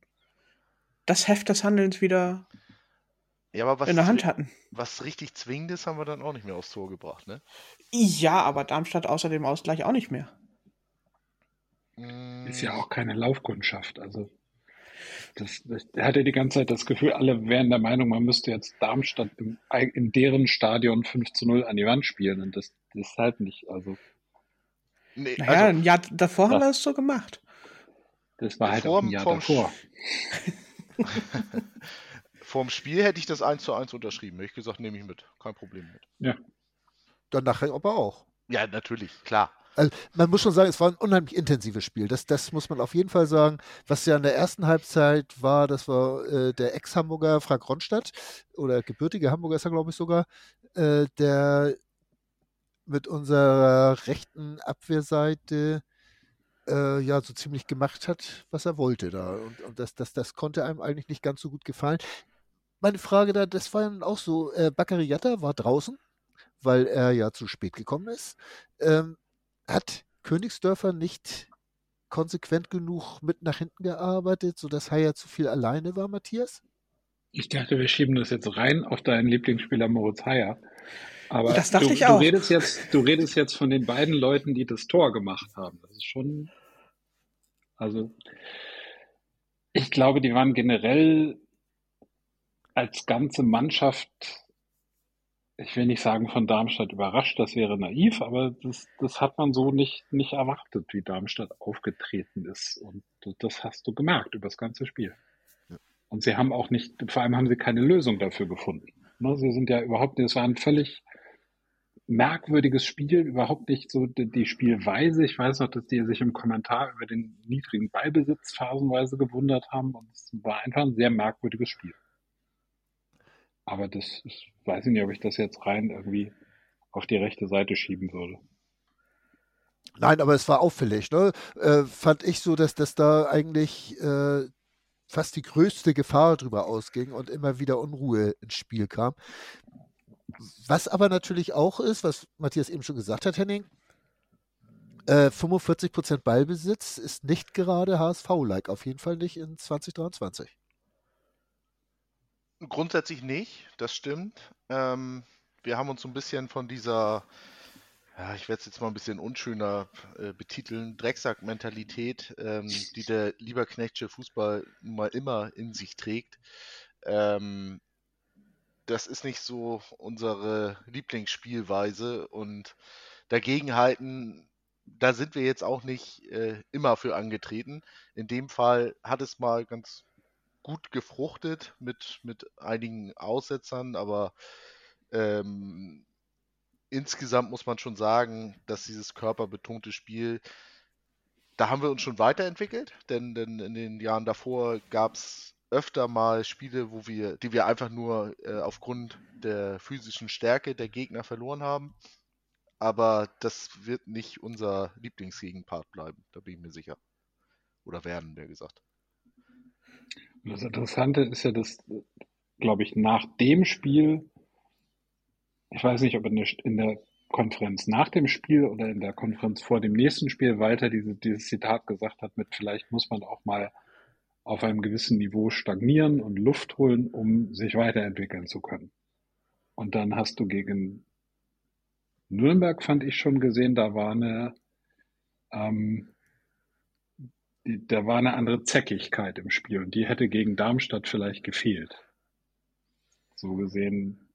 das Heft des Handelns wieder ja, in der Hand hatten. Was richtig Zwingendes haben wir dann auch nicht mehr aufs Tor gebracht, ne? Ja, aber Darmstadt außer dem Ausgleich auch nicht mehr. Ist ja auch keine Laufkundschaft. Also das, das, er hatte die ganze Zeit das Gefühl, alle wären der Meinung, man müsste jetzt Darmstadt im, in deren Stadion 5 zu 0 an die Wand spielen. Und das, das ist halt nicht. Also, nee, naja, also, ein Jahr davor haben wir es so gemacht. Das war halt auch ein Jahr davor. Vorm Spiel hätte ich das 1 zu 1 unterschrieben. Hätte ich gesagt, nehme ich mit. Kein Problem mit. Ja. Dann nachher aber auch. Ja, natürlich, klar. Also man muss schon sagen, es war ein unheimlich intensives Spiel. Das, das muss man auf jeden Fall sagen. Was ja in der ersten Halbzeit war, das war äh, der Ex-Hamburger Frank Ronstadt oder gebürtige Hamburger ist er, glaube ich, sogar, äh, der mit unserer rechten Abwehrseite äh, ja so ziemlich gemacht hat, was er wollte da. Und, und das, das, das konnte einem eigentlich nicht ganz so gut gefallen. Meine Frage da, das war dann auch so, äh, Bakary Yatta war draußen, weil er ja zu spät gekommen ist. Ähm, hat Königsdörfer nicht konsequent genug mit nach hinten gearbeitet, sodass Haier zu viel alleine war, Matthias? Ich dachte, wir schieben das jetzt rein auf deinen Lieblingsspieler Moritz Haier. Aber das dachte du, ich auch. Du redest, jetzt, du redest jetzt von den beiden Leuten, die das Tor gemacht haben. Das ist schon. Also, ich glaube, die waren generell als ganze Mannschaft ich will nicht sagen von Darmstadt überrascht, das wäre naiv, aber das, das hat man so nicht, nicht erwartet, wie Darmstadt aufgetreten ist. Und das hast du gemerkt über das ganze Spiel. Und sie haben auch nicht, vor allem haben sie keine Lösung dafür gefunden. Ne, sie sind ja überhaupt, es war ein völlig merkwürdiges Spiel, überhaupt nicht so die Spielweise. Ich weiß noch, dass die sich im Kommentar über den niedrigen Ballbesitz phasenweise gewundert haben. Und es war einfach ein sehr merkwürdiges Spiel. Aber das ist, weiß ich nicht, ob ich das jetzt rein irgendwie auf die rechte Seite schieben würde. Nein, aber es war auffällig, ne? Äh, fand ich so, dass das da eigentlich äh, fast die größte Gefahr drüber ausging und immer wieder Unruhe ins Spiel kam. Was aber natürlich auch ist, was Matthias eben schon gesagt hat, Henning, äh, 45% Ballbesitz ist nicht gerade HSV-like, auf jeden Fall nicht in 2023. Grundsätzlich nicht, das stimmt. Ähm, wir haben uns so ein bisschen von dieser, ja, ich werde es jetzt mal ein bisschen unschöner äh, betiteln, Drecksack-Mentalität, ähm, die der Lieberknechtsche Fußball mal immer in sich trägt. Ähm, das ist nicht so unsere Lieblingsspielweise und dagegenhalten, da sind wir jetzt auch nicht äh, immer für angetreten. In dem Fall hat es mal ganz gut gefruchtet mit, mit einigen Aussetzern, aber ähm, insgesamt muss man schon sagen, dass dieses körperbetonte Spiel da haben wir uns schon weiterentwickelt, denn, denn in den Jahren davor gab es öfter mal Spiele, wo wir, die wir einfach nur äh, aufgrund der physischen Stärke der Gegner verloren haben. Aber das wird nicht unser Lieblingsgegenpart bleiben, da bin ich mir sicher. Oder werden, der gesagt. Das Interessante ist ja, dass, glaube ich, nach dem Spiel, ich weiß nicht, ob in der, in der Konferenz nach dem Spiel oder in der Konferenz vor dem nächsten Spiel Walter diese, dieses Zitat gesagt hat mit, vielleicht muss man auch mal auf einem gewissen Niveau stagnieren und Luft holen, um sich weiterentwickeln zu können. Und dann hast du gegen Nürnberg, fand ich schon gesehen, da war eine, ähm, da war eine andere Zäckigkeit im Spiel und die hätte gegen Darmstadt vielleicht gefehlt. So gesehen,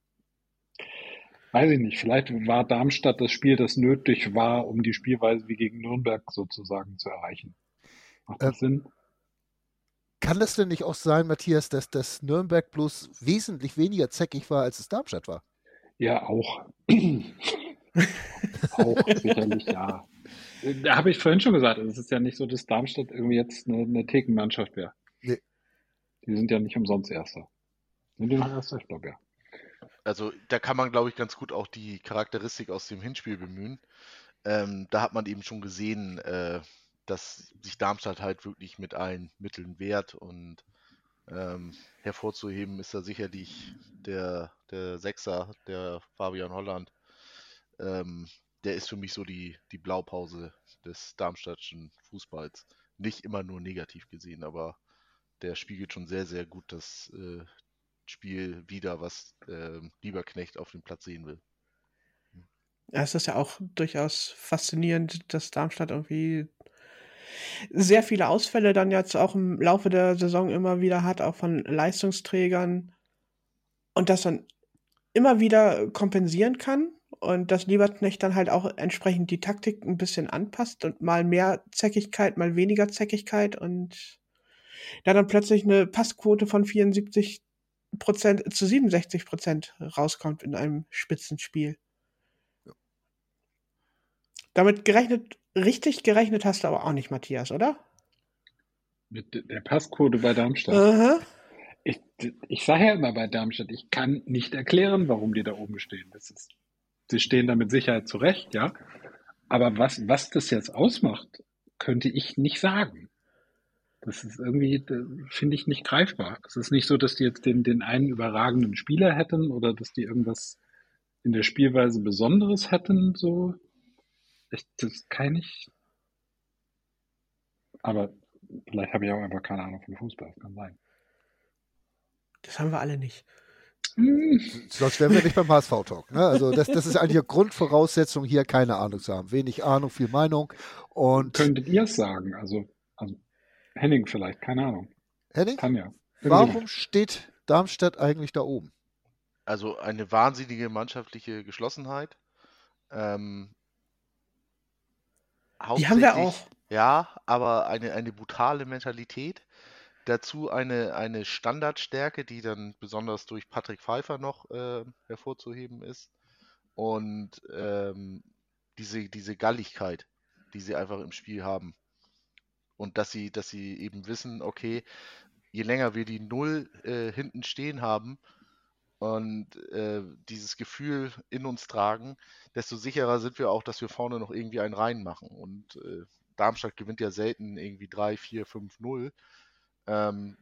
weiß ich nicht, vielleicht war Darmstadt das Spiel, das nötig war, um die Spielweise wie gegen Nürnberg sozusagen zu erreichen. Macht das äh, Sinn? Kann das denn nicht auch sein, Matthias, dass das Nürnberg bloß wesentlich weniger zäckig war, als es Darmstadt war? Ja, auch. auch sicherlich, ja. Da habe ich vorhin schon gesagt, es ist ja nicht so, dass Darmstadt irgendwie jetzt eine, eine Thekenmannschaft wäre. Nee. Die sind ja nicht umsonst Erster. Sind die noch Erster? Ich glaube ja. Also da kann man, glaube ich, ganz gut auch die Charakteristik aus dem Hinspiel bemühen. Ähm, da hat man eben schon gesehen, äh, dass sich Darmstadt halt wirklich mit allen Mitteln wehrt und ähm, hervorzuheben ist da sicherlich der, der Sechser, der Fabian Holland. Ähm, der ist für mich so die, die Blaupause des Darmstadtschen Fußballs. Nicht immer nur negativ gesehen, aber der spiegelt schon sehr, sehr gut das äh, Spiel wider, was äh, Lieberknecht auf dem Platz sehen will. Ja, es ist ja auch durchaus faszinierend, dass Darmstadt irgendwie sehr viele Ausfälle dann jetzt auch im Laufe der Saison immer wieder hat, auch von Leistungsträgern und das dann immer wieder kompensieren kann und dass Lieberknecht dann halt auch entsprechend die Taktik ein bisschen anpasst und mal mehr Zäckigkeit, mal weniger Zäckigkeit und da dann plötzlich eine Passquote von 74 Prozent zu 67 Prozent rauskommt in einem Spitzenspiel. Damit gerechnet richtig gerechnet hast du aber auch nicht, Matthias, oder? Mit der Passquote bei Darmstadt. Aha. Ich, ich sage ja immer bei Darmstadt, ich kann nicht erklären, warum die da oben stehen. Das ist, sie stehen da mit Sicherheit zurecht, ja. Aber was, was das jetzt ausmacht, könnte ich nicht sagen. Das ist irgendwie, finde ich, nicht greifbar. Es ist nicht so, dass die jetzt den, den einen überragenden Spieler hätten oder dass die irgendwas in der Spielweise Besonderes hätten, so. Ich, das kann ich. Aber vielleicht habe ich auch einfach keine Ahnung von Fußball. Das kann sein. Das haben wir alle nicht. Sonst wären wir nicht beim HSV-Talk. Ne? Also das, das ist eigentlich eine Grundvoraussetzung, hier keine Ahnung zu haben. Wenig Ahnung, viel Meinung. Und Könntet ihr es sagen? Also, also Henning vielleicht, keine Ahnung. Henning? Kann ja. Warum steht Darmstadt eigentlich da oben? Also eine wahnsinnige mannschaftliche Geschlossenheit. Ähm, die haben wir auch. Ja, aber eine, eine brutale Mentalität. Dazu eine, eine Standardstärke, die dann besonders durch Patrick Pfeiffer noch äh, hervorzuheben ist. Und ähm, diese, diese Galligkeit, die sie einfach im Spiel haben. Und dass sie, dass sie eben wissen, okay, je länger wir die Null äh, hinten stehen haben, und äh, dieses Gefühl in uns tragen, desto sicherer sind wir auch, dass wir vorne noch irgendwie einen reinmachen. Und äh, Darmstadt gewinnt ja selten irgendwie 3, 4, 5, 0. Ähm,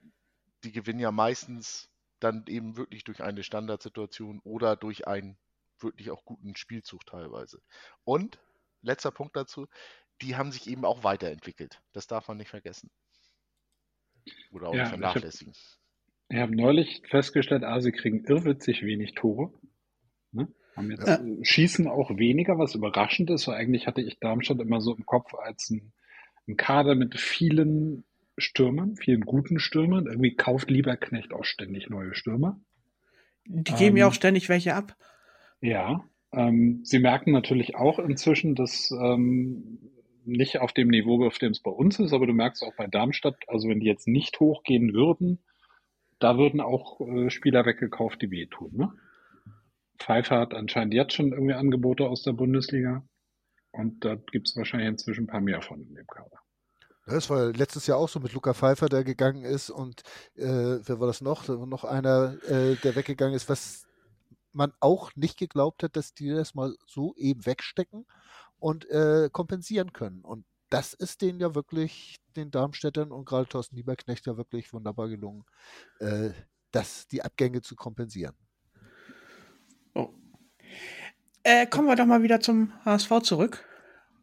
die gewinnen ja meistens dann eben wirklich durch eine Standardsituation oder durch einen wirklich auch guten Spielzug teilweise. Und letzter Punkt dazu, die haben sich eben auch weiterentwickelt. Das darf man nicht vergessen. Oder auch ja, vernachlässigen. Ich hab, habe neulich festgestellt, ah, sie kriegen irrwitzig wenig Tore. Ne? Haben jetzt, ja. Schießen auch weniger, was überraschend ist, weil eigentlich hatte ich Darmstadt immer so im Kopf als ein, ein Kader mit vielen Stürmern, vielen guten Stürmern. Irgendwie kauft Lieberknecht auch ständig neue Stürmer. Die geben ähm, ja auch ständig welche ab. Ja. Ähm, sie merken natürlich auch inzwischen, dass ähm, nicht auf dem Niveau, auf dem es bei uns ist, aber du merkst auch bei Darmstadt, also wenn die jetzt nicht hochgehen würden, da würden auch äh, Spieler weggekauft, die wehtun. Ne? Pfeiffer hat anscheinend jetzt schon irgendwie Angebote aus der Bundesliga. Und da gibt es wahrscheinlich inzwischen ein paar mehr von in dem Kader. Das war letztes Jahr auch so mit Luca Pfeiffer, der gegangen ist und äh, wer war das noch? Da war noch einer, äh, der weggegangen ist, was man auch nicht geglaubt hat, dass die das mal so eben wegstecken und äh, kompensieren können. Und das ist denen ja wirklich, den Darmstädtern und gerade Thorsten Lieberknecht ja wirklich wunderbar gelungen, äh, das, die Abgänge zu kompensieren. Oh. Äh, kommen wir doch mal wieder zum HSV zurück.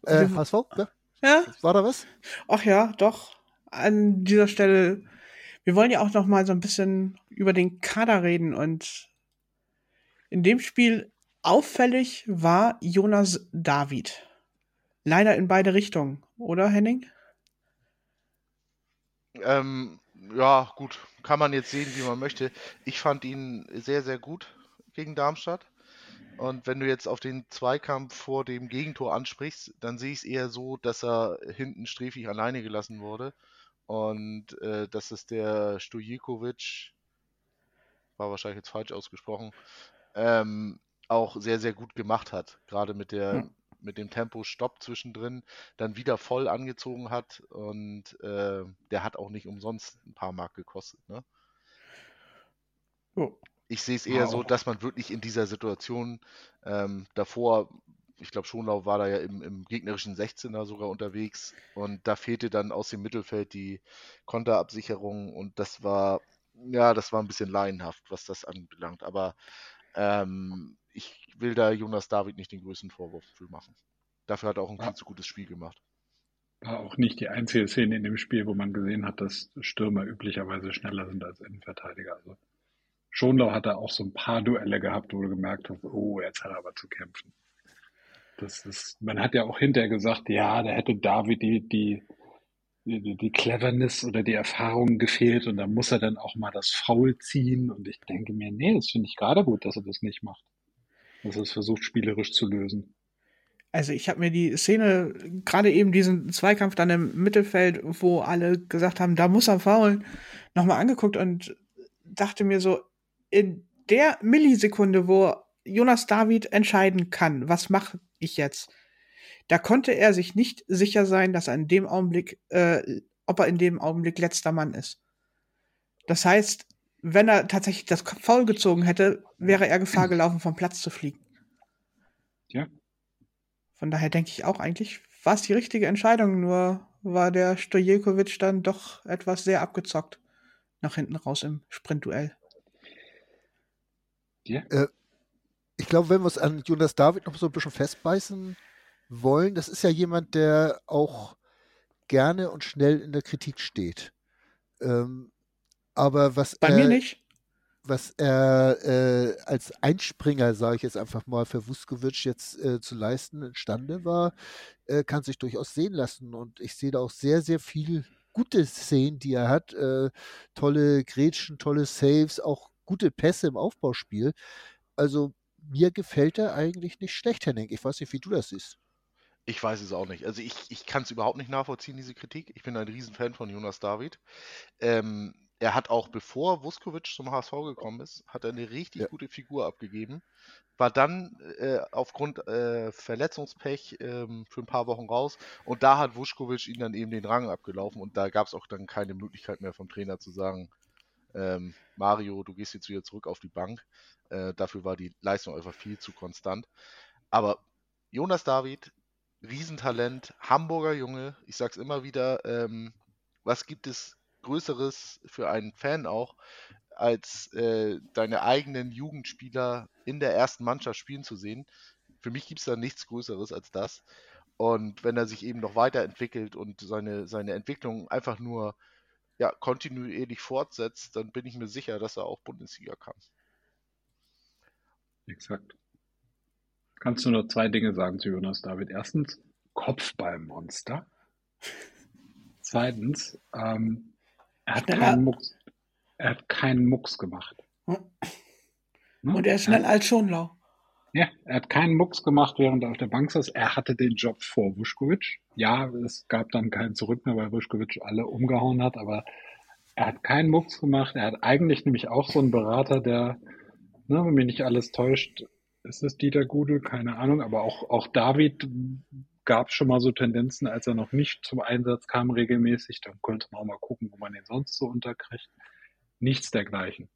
Äh, HSV? Ja? Ja? War da was? Ach ja, doch. An dieser Stelle, wir wollen ja auch noch mal so ein bisschen über den Kader reden und in dem Spiel auffällig war Jonas David. Leider in beide Richtungen, oder Henning? Ähm, ja, gut, kann man jetzt sehen, wie man möchte. Ich fand ihn sehr, sehr gut gegen Darmstadt. Und wenn du jetzt auf den Zweikampf vor dem Gegentor ansprichst, dann sehe ich es eher so, dass er hinten sträfig alleine gelassen wurde. Und äh, dass es der Stojikovic, war wahrscheinlich jetzt falsch ausgesprochen, ähm, auch sehr, sehr gut gemacht hat. Gerade mit der, hm. mit dem Tempo-Stopp zwischendrin, dann wieder voll angezogen hat und äh, der hat auch nicht umsonst ein paar Mark gekostet. Ne? Oh. Ich sehe es eher wow. so, dass man wirklich in dieser Situation ähm, davor, ich glaube, Schonlau war da ja im, im, gegnerischen 16er sogar unterwegs und da fehlte dann aus dem Mittelfeld die Konterabsicherung und das war, ja, das war ein bisschen laienhaft, was das anbelangt. Aber ähm, ich will da Jonas David nicht den größten Vorwurf für machen. Dafür hat er auch ein ja. viel zu gutes Spiel gemacht. War auch nicht die einzige Szene in dem Spiel, wo man gesehen hat, dass Stürmer üblicherweise schneller sind als Innenverteidiger. Also Schonlau hat da auch so ein paar Duelle gehabt, wo du gemerkt hast, oh, jetzt hat er aber zu kämpfen. Das ist, man hat ja auch hinterher gesagt, ja, da hätte David die, die, die, die Cleverness oder die Erfahrung gefehlt und da muss er dann auch mal das Foul ziehen und ich denke mir, nee, das finde ich gerade gut, dass er das nicht macht. Dass er es versucht, spielerisch zu lösen. Also ich habe mir die Szene, gerade eben diesen Zweikampf dann im Mittelfeld, wo alle gesagt haben, da muss er faulen, nochmal angeguckt und dachte mir so, in der Millisekunde, wo Jonas David entscheiden kann, was mache ich jetzt, da konnte er sich nicht sicher sein, dass er in dem Augenblick, äh, ob er in dem Augenblick letzter Mann ist. Das heißt, wenn er tatsächlich das Foul gezogen hätte, wäre er Gefahr gelaufen, vom Platz zu fliegen. Ja. Von daher denke ich auch eigentlich, war es die richtige Entscheidung, nur war der Stojelkovic dann doch etwas sehr abgezockt nach hinten raus im Sprintduell. Ja. Äh, ich glaube, wenn wir es an Jonas David noch so ein bisschen festbeißen wollen, das ist ja jemand, der auch gerne und schnell in der Kritik steht. Ähm, aber was Bei er, mir nicht. Was er äh, als Einspringer, sage ich jetzt einfach mal, für Vuskovic jetzt äh, zu leisten imstande war, äh, kann sich durchaus sehen lassen. Und ich sehe da auch sehr, sehr viel gute Szenen, die er hat. Äh, tolle Grätschen, tolle Saves, auch gute Pässe im Aufbauspiel. Also mir gefällt er eigentlich nicht schlecht, Henning. Ich weiß nicht, wie du das siehst. Ich weiß es auch nicht. Also ich, ich kann es überhaupt nicht nachvollziehen, diese Kritik. Ich bin ein Riesenfan von Jonas David. Ähm, er hat auch, bevor Vuskovic zum HSV gekommen ist, hat er eine richtig ja. gute Figur abgegeben. War dann äh, aufgrund äh, Verletzungspech ähm, für ein paar Wochen raus. Und da hat Vuskovic ihn dann eben den Rang abgelaufen. Und da gab es auch dann keine Möglichkeit mehr vom Trainer zu sagen, ähm, Mario, du gehst jetzt wieder zurück auf die Bank. Äh, dafür war die Leistung einfach viel zu konstant. Aber Jonas David, Riesentalent, Hamburger Junge, ich sag's immer wieder, ähm, was gibt es Größeres für einen Fan auch, als äh, deine eigenen Jugendspieler in der ersten Mannschaft spielen zu sehen? Für mich gibt es da nichts Größeres als das. Und wenn er sich eben noch weiterentwickelt und seine, seine Entwicklung einfach nur ja, kontinuierlich fortsetzt, dann bin ich mir sicher, dass er auch Bundesliga kann. Exakt. Kannst du nur zwei Dinge sagen zu Jonas David? Erstens, Kopfballmonster. Zweitens, ähm, er, hat keinen Mucks, er hat keinen Mucks gemacht. Hm? Und er ist schnell als Schonlau. Ja, er hat keinen Mucks gemacht, während er auf der Bank saß. Er hatte den Job vor Wuschkowitsch. Ja, es gab dann keinen Zurück mehr, weil Wuschkowitsch alle umgehauen hat, aber er hat keinen Mucks gemacht. Er hat eigentlich nämlich auch so einen Berater, der, ne, wenn mich nicht alles täuscht, ist es Dieter Gudel, keine Ahnung, aber auch, auch David gab schon mal so Tendenzen, als er noch nicht zum Einsatz kam regelmäßig. Dann könnte man auch mal gucken, wo man ihn sonst so unterkriegt. Nichts dergleichen.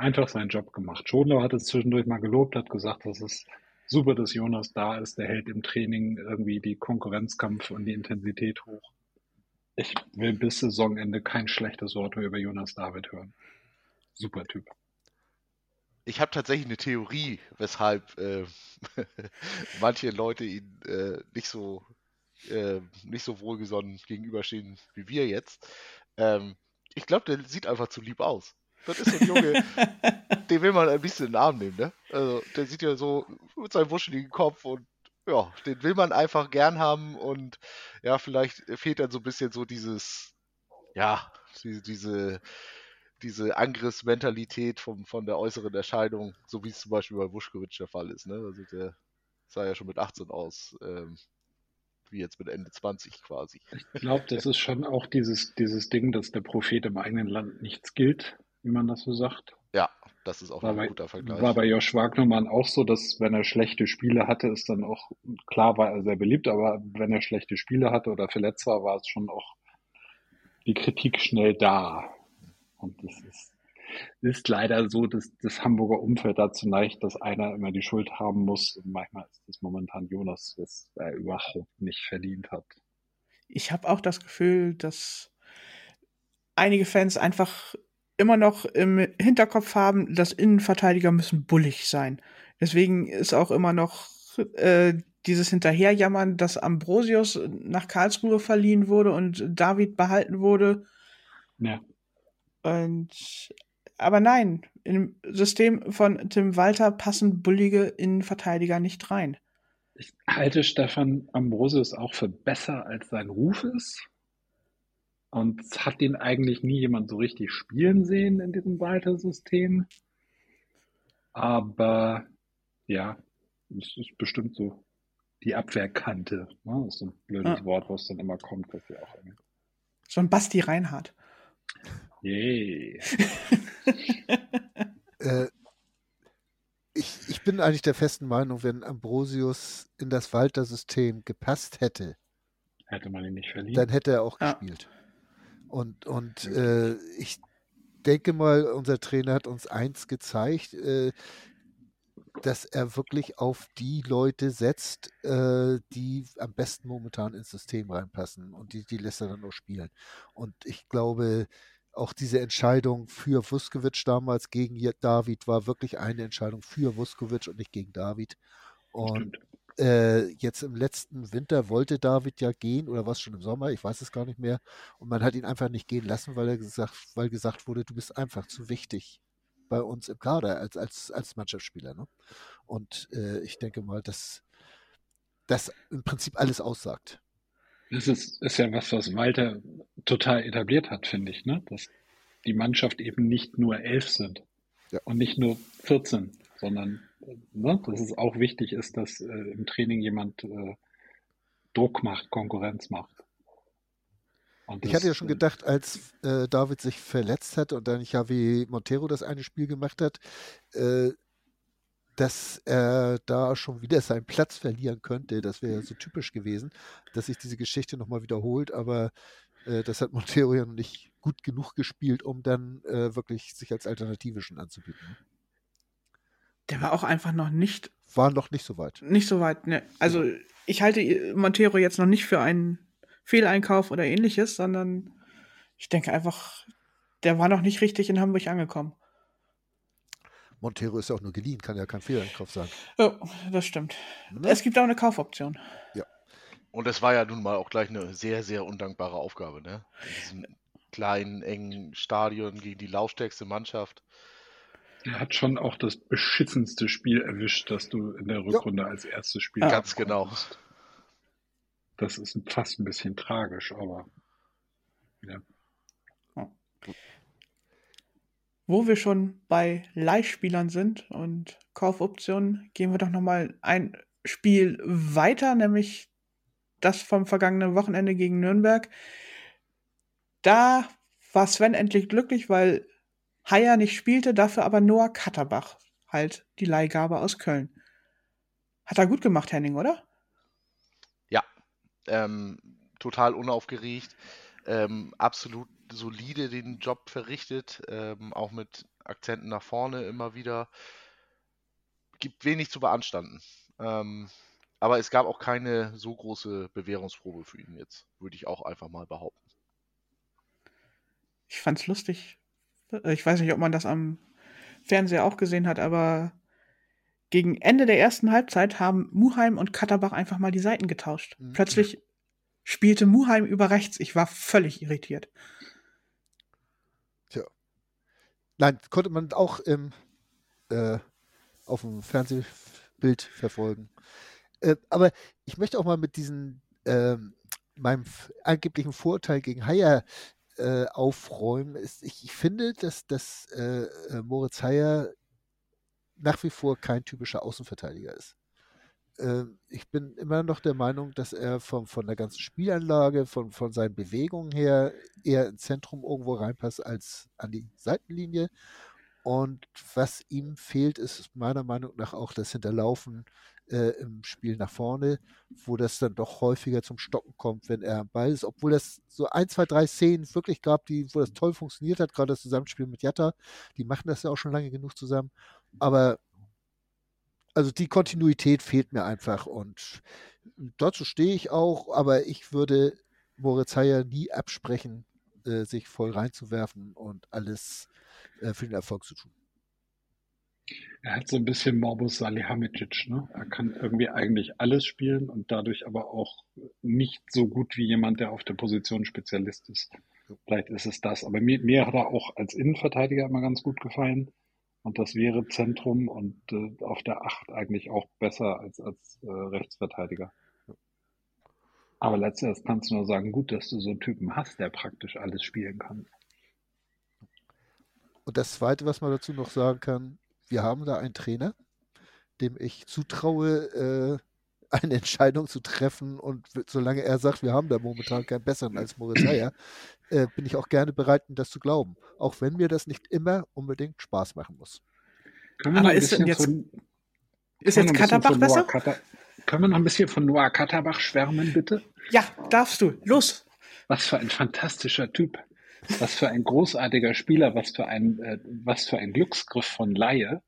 Einfach seinen Job gemacht. Schonlau hat es zwischendurch mal gelobt, hat gesagt, das ist super, dass Jonas da ist. Der hält im Training irgendwie die Konkurrenzkampf und die Intensität hoch. Ich will bis Saisonende kein schlechtes Wort mehr über Jonas David hören. Super Typ. Ich habe tatsächlich eine Theorie, weshalb äh, manche Leute ihn äh, nicht so äh, nicht so wohlgesonnen gegenüberstehen wie wir jetzt. Ähm, ich glaube, der sieht einfach zu lieb aus. Das ist so ein Junge, den will man ein bisschen in den Arm nehmen, ne? Also, der sieht ja so mit seinem wuscheligen Kopf und ja, den will man einfach gern haben und ja, vielleicht fehlt dann so ein bisschen so dieses, ja, diese, diese, diese Angriffsmentalität vom, von der äußeren Erscheinung, so wie es zum Beispiel bei Vuskovic der Fall ist, ne? Also der sah ja schon mit 18 aus, ähm, wie jetzt mit Ende 20 quasi. Ich glaube, das ist schon auch dieses, dieses Ding, dass der Prophet im eigenen Land nichts gilt, wie man das so sagt. Ja, das ist auch War ein bei, guter Vergleich. war bei Josh Wagnermann auch so, dass wenn er schlechte Spiele hatte, ist dann auch, klar war er sehr beliebt, aber wenn er schlechte Spiele hatte oder verletzt war, war es schon auch die Kritik schnell da. Und das ist, ist leider so, dass das Hamburger Umfeld dazu neigt, dass einer immer die Schuld haben muss. Und manchmal ist das momentan Jonas, was er überhaupt nicht verdient hat. Ich habe auch das Gefühl, dass einige Fans einfach immer noch im Hinterkopf haben, dass Innenverteidiger müssen bullig sein. Deswegen ist auch immer noch äh, dieses Hinterherjammern, dass Ambrosius nach Karlsruhe verliehen wurde und David behalten wurde. Ja. Und aber nein, im System von Tim Walter passen bullige Innenverteidiger nicht rein. Ich halte Stefan Ambrosius auch für besser, als sein Ruf ist. Und es hat ihn eigentlich nie jemand so richtig spielen sehen in diesem Walter-System. Aber ja, es ist bestimmt so die Abwehrkante. Ne? Das ist so ein blödes Ja. Wort, was dann immer kommt, dass wir auch irgendwie. So ein Basti Reinhardt. Yay. Äh, ich, ich bin eigentlich der festen Meinung, wenn Ambrosius in das Walter-System gepasst hätte, Hätte man ihn nicht verliehen. dann hätte er auch Ja. gespielt. Und, und äh, ich denke mal, unser Trainer hat uns eins gezeigt, äh, dass er wirklich auf die Leute setzt, äh, die am besten momentan ins System reinpassen und die, die lässt er dann nur spielen. Und ich glaube, auch diese Entscheidung für Vuskovic damals gegen David war wirklich eine Entscheidung für Vuskovic und nicht gegen David. Und Stimmt. Äh, jetzt im letzten Winter wollte David ja gehen oder war es schon im Sommer, ich weiß es gar nicht mehr. Und man hat ihn einfach nicht gehen lassen, weil er gesagt, weil gesagt wurde, du bist einfach zu wichtig bei uns im Kader als, als, als Mannschaftsspieler. Ne? Und äh, ich denke mal, dass das im Prinzip alles aussagt. Das ist, ist ja was, was Walter total etabliert hat, finde ich, ne? Dass die Mannschaft eben nicht nur elf sind Ja. und nicht nur 14, sondern ne, dass es auch wichtig ist, dass äh, im Training jemand äh, Druck macht, Konkurrenz macht. Und Ich das, hatte ja schon äh, gedacht, als äh, David sich verletzt hat und dann Javi Montero das eine Spiel gemacht hat, äh, dass er da schon wieder seinen Platz verlieren könnte. Das wäre ja so typisch gewesen, dass sich diese Geschichte nochmal wiederholt. Aber äh, das hat Montero ja noch nicht gut genug gespielt, um dann äh, wirklich sich als Alternative schon anzubieten. Der war auch einfach noch nicht, War noch nicht so weit. nicht so weit. Ne? Also ich halte Montero jetzt noch nicht für einen Fehleinkauf oder ähnliches, sondern ich denke einfach, der war noch nicht richtig in Hamburg angekommen. Montero ist ja auch nur geliehen, kann ja kein Fehleinkauf sein. Ja, das stimmt. Ne? Es gibt auch eine Kaufoption. Und es war ja nun mal auch gleich eine sehr, sehr undankbare Aufgabe, ne? In diesem kleinen, engen Stadion gegen die laufstärkste Mannschaft. Er hat schon auch das beschissenste Spiel erwischt, das du in der Rückrunde als erstes Spiel Ja. Ganz genau. konntest. Das ist fast ein bisschen tragisch, aber ja. Wo wir schon bei Leihspielern sind und Kaufoptionen, gehen wir doch noch mal ein Spiel weiter, nämlich das vom vergangenen Wochenende gegen Nürnberg. Da war Sven endlich glücklich, weil Haier nicht spielte, dafür aber Noah Katterbach halt die Leihgabe aus Köln. Hat er gut gemacht, Henning, oder? Ja, Ähm, total unaufgeregt, ähm, absolut solide den Job verrichtet, ähm, auch mit Akzenten nach vorne immer wieder. Gibt wenig zu beanstanden. Ähm, aber es gab auch keine so große Bewährungsprobe für ihn jetzt, würde ich auch einfach mal behaupten. Ich fand's lustig. Ich weiß nicht, ob man das am Fernseher auch gesehen hat, aber gegen Ende der ersten Halbzeit haben Muheim und Katterbach einfach mal die Seiten getauscht. Mhm. Plötzlich spielte Muheim über rechts. Ich war völlig irritiert. Tja. Nein, konnte man auch im, äh, auf dem Fernsehbild verfolgen. Äh, aber ich möchte auch mal mit diesem ähm, meinem angeblichen Vorurteil gegen Haier äh, aufräumen. Ist, ich, ich finde, dass, dass äh, äh, Moritz Haier nach wie vor kein typischer Außenverteidiger ist. Ähm, ich bin immer noch der Meinung, dass er vom, von der ganzen Spielanlage, von, von seinen Bewegungen her eher ins Zentrum irgendwo reinpasst als an die Seitenlinie. Und was ihm fehlt, ist meiner Meinung nach auch das Hinterlaufen äh, im Spiel nach vorne, wo das dann doch häufiger zum Stocken kommt, wenn er am Ball ist. Obwohl das so ein, zwei, drei Szenen wirklich gab, die, wo das toll funktioniert hat, gerade das Zusammenspiel mit Jatta. Die machen das ja auch schon lange genug zusammen. Aber also die Kontinuität fehlt mir einfach und dazu stehe ich auch, aber ich würde Moritz Heyer nie absprechen, äh, sich voll reinzuwerfen und alles äh, für den Erfolg zu tun. Er hat so ein bisschen Morbus Salihamidzic, ne? Er kann irgendwie eigentlich alles spielen und dadurch aber auch nicht so gut wie jemand, der auf der Position Spezialist ist. Vielleicht ist es das. Aber mir, mir hat er auch als Innenverteidiger immer ganz gut gefallen. Und das wäre Zentrum und äh, auf der Acht eigentlich auch besser als als äh, Rechtsverteidiger. Aber letztendlich kannst du nur sagen, gut, dass du so einen Typen hast, der praktisch alles spielen kann. Und das Zweite, was man dazu noch sagen kann, wir haben da einen Trainer, dem ich zutraue, äh, eine Entscheidung zu treffen. Und solange er sagt, wir haben da momentan keinen besseren als Moritz Heyer, äh, bin ich auch gerne bereit, ihm das zu glauben. Auch wenn mir das nicht immer unbedingt Spaß machen muss. Können wir Aber noch ein ist denn bisschen jetzt- von, Ist jetzt Katterbach besser? Katter, können wir noch ein bisschen von Noah Katterbach schwärmen, bitte? Ja, darfst du. Los. Was für ein fantastischer Typ. Was für ein großartiger Spieler, was für ein, äh, was für ein Glücksgriff von Laie.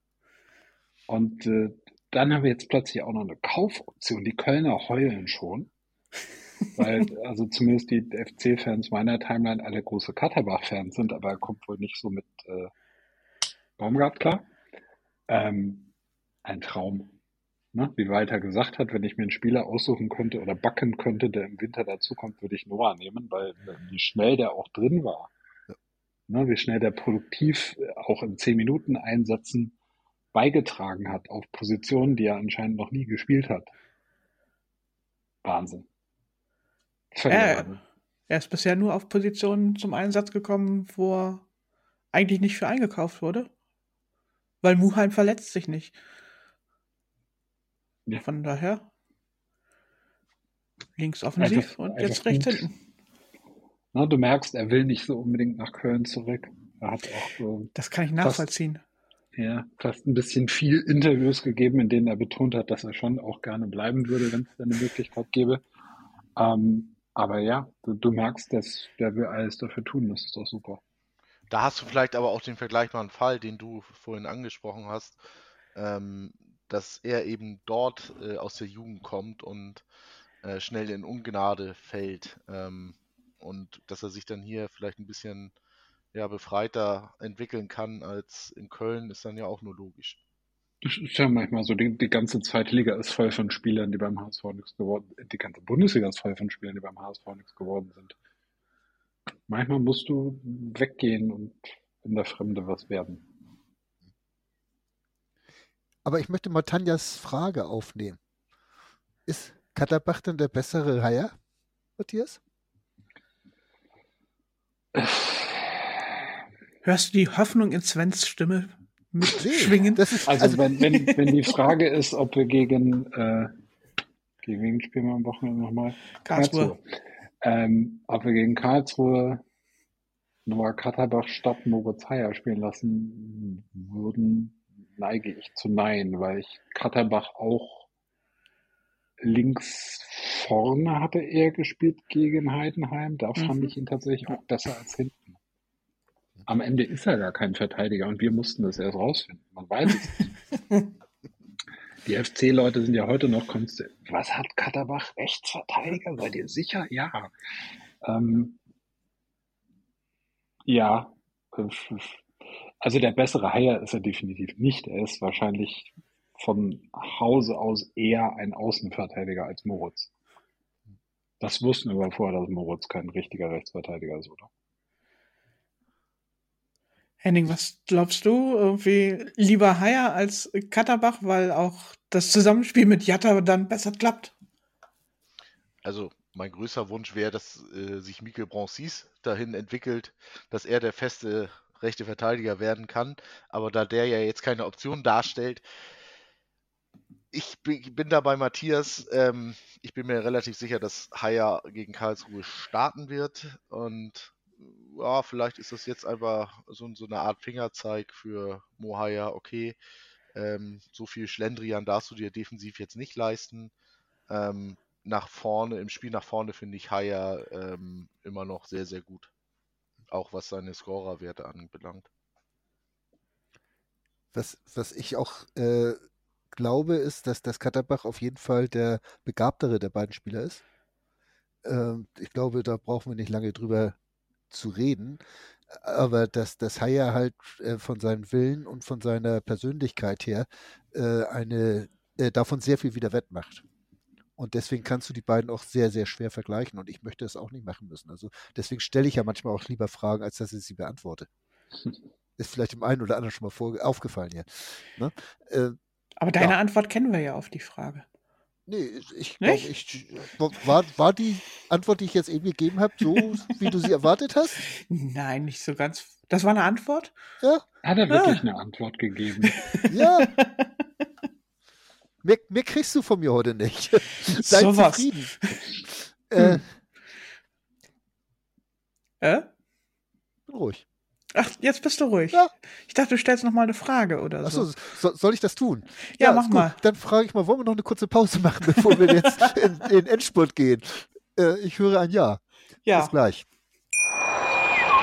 Und äh, dann haben wir jetzt plötzlich auch noch eine Kaufoption. Die Kölner heulen schon. Weil, also zumindest die FC-Fans meiner Timeline alle große Katterbach-Fans sind, aber er kommt wohl nicht so mit äh, Baumgart klar. Ähm, ein Traum. Ne? Wie Walter gesagt hat, wenn ich mir einen Spieler aussuchen könnte oder backen könnte, der im Winter dazukommt, würde ich Noah nehmen, weil äh, wie schnell der auch drin war. Ne? Wie schnell der produktiv äh, auch in 10 Minuten Einsätzen beigetragen hat auf Positionen, die er anscheinend noch nie gespielt hat. Wahnsinn. Völlig Äh. Er ist bisher nur auf Positionen zum Einsatz gekommen, wo er eigentlich nicht für eingekauft wurde. Weil Muheim verletzt sich nicht. Ja. Von daher links offensiv Einfach- und einfach jetzt rechts gut. hinten. Ne, du merkst, er will nicht so unbedingt nach Köln zurück. Er hat auch so Das kann ich nachvollziehen. ja, fast ein bisschen viel Interviews gegeben, in denen er betont hat, dass er schon auch gerne bleiben würde, wenn es da eine Möglichkeit gäbe. Ähm, aber ja, du, du merkst, dass der will alles dafür tun. Das ist doch super. Da hast du vielleicht aber auch den vergleichbaren Fall, den du vorhin angesprochen hast, ähm, dass er eben dort äh, aus der Jugend kommt und äh, schnell in Ungnade fällt ähm, und dass er sich dann hier vielleicht ein bisschen ja, befreiter entwickeln kann als in Köln, ist dann ja auch nur logisch. Das ist ja manchmal so, die, die ganze zweite Liga ist voll von Spielern, die beim HSV nichts geworden Die ganze Bundesliga ist voll von Spielern, die beim HSV nichts geworden sind. Manchmal musst du weggehen und in der Fremde was werden. Aber ich möchte mal Tanjas Frage aufnehmen. Ist Katterbach denn der bessere Haier, Matthias? Hörst du die Hoffnung in Svens Stimme mitschwingen? Das ist, Also, wenn, wenn, wenn die Frage ist, ob wir gegen, äh, gegen wen spielen wir am Wochenende nochmal? Karlsruhe. Ähm, ob wir gegen Karlsruhe Noah Katterbach statt Moritz Heyer spielen lassen würden, neige ich zu Nein, weil ich Katterbach auch links vorne hatte er gespielt gegen Heidenheim. Da fand Mhm. ich ihn tatsächlich auch besser als hinten. Am Ende ist er gar kein Verteidiger und wir mussten das erst rausfinden. Man weiß es nicht. Die FC-Leute sind ja heute noch konstant. Was hat Katterbach? Rechtsverteidiger? Seid ihr sicher? Ja. Ähm, ja. Also der bessere Haier ist er definitiv nicht. Er ist wahrscheinlich von Hause aus eher ein Außenverteidiger als Moritz. Das wussten wir aber vorher, dass Moritz kein richtiger Rechtsverteidiger ist, oder? Henning, was glaubst du? Irgendwie lieber Haier als Katterbach, weil auch das Zusammenspiel mit Jatta dann besser klappt? Also mein größter Wunsch wäre, dass äh, sich Mikel Broncis dahin entwickelt, dass er der feste rechte Verteidiger werden kann. Aber da der ja jetzt keine Option darstellt, ich bin, da bei Matthias. Ähm, ich bin mir relativ sicher, dass Haier gegen Karlsruhe starten wird. Und ja, vielleicht ist das jetzt einfach so, so eine Art Fingerzeig für Mo Haier. Okay, ähm, so viel Schlendrian darfst du dir defensiv jetzt nicht leisten. Ähm, nach vorne, im Spiel nach vorne finde ich Haier ähm, immer noch sehr, sehr gut. Auch was seine Scorerwerte anbelangt. Was, was ich auch äh, glaube, ist, dass das Katterbach auf jeden Fall der begabtere der beiden Spieler ist. Ähm, ich glaube, da brauchen wir nicht lange drüber zu reden. Aber dass das Haier halt äh, von seinem Willen und von seiner Persönlichkeit her äh, eine äh, davon sehr viel wieder wettmacht. Und deswegen kannst du die beiden auch sehr, sehr schwer vergleichen. Und ich möchte es auch nicht machen müssen. Also deswegen stelle ich ja manchmal auch lieber Fragen, als dass ich sie beantworte. Ist vielleicht dem einen oder anderen schon mal vor, aufgefallen hier. Ne? Äh, Aber deine ja. Antwort kennen wir ja auf die Frage. Nee, ich glaube, Nicht? ich, war, war die Antwort, die ich jetzt eben gegeben habe, so, wie du sie erwartet hast? Nein, nicht so ganz. Das war eine Antwort? Ja, Hat er wirklich eine Antwort gegeben? ja. Mehr, mehr kriegst du von mir heute nicht. Sei Sowas. zufrieden. Äh, Äh? bin ruhig. Ach, jetzt bist du ruhig. Ja. Ich dachte, du stellst noch mal eine Frage oder so. Achso, so, soll ich das tun? Ja, mach ist gut. mal. Dann frage ich mal, wollen wir noch eine kurze Pause machen, bevor wir jetzt in, in Endspurt gehen? Äh, ich höre ein Ja. ja. Bis gleich.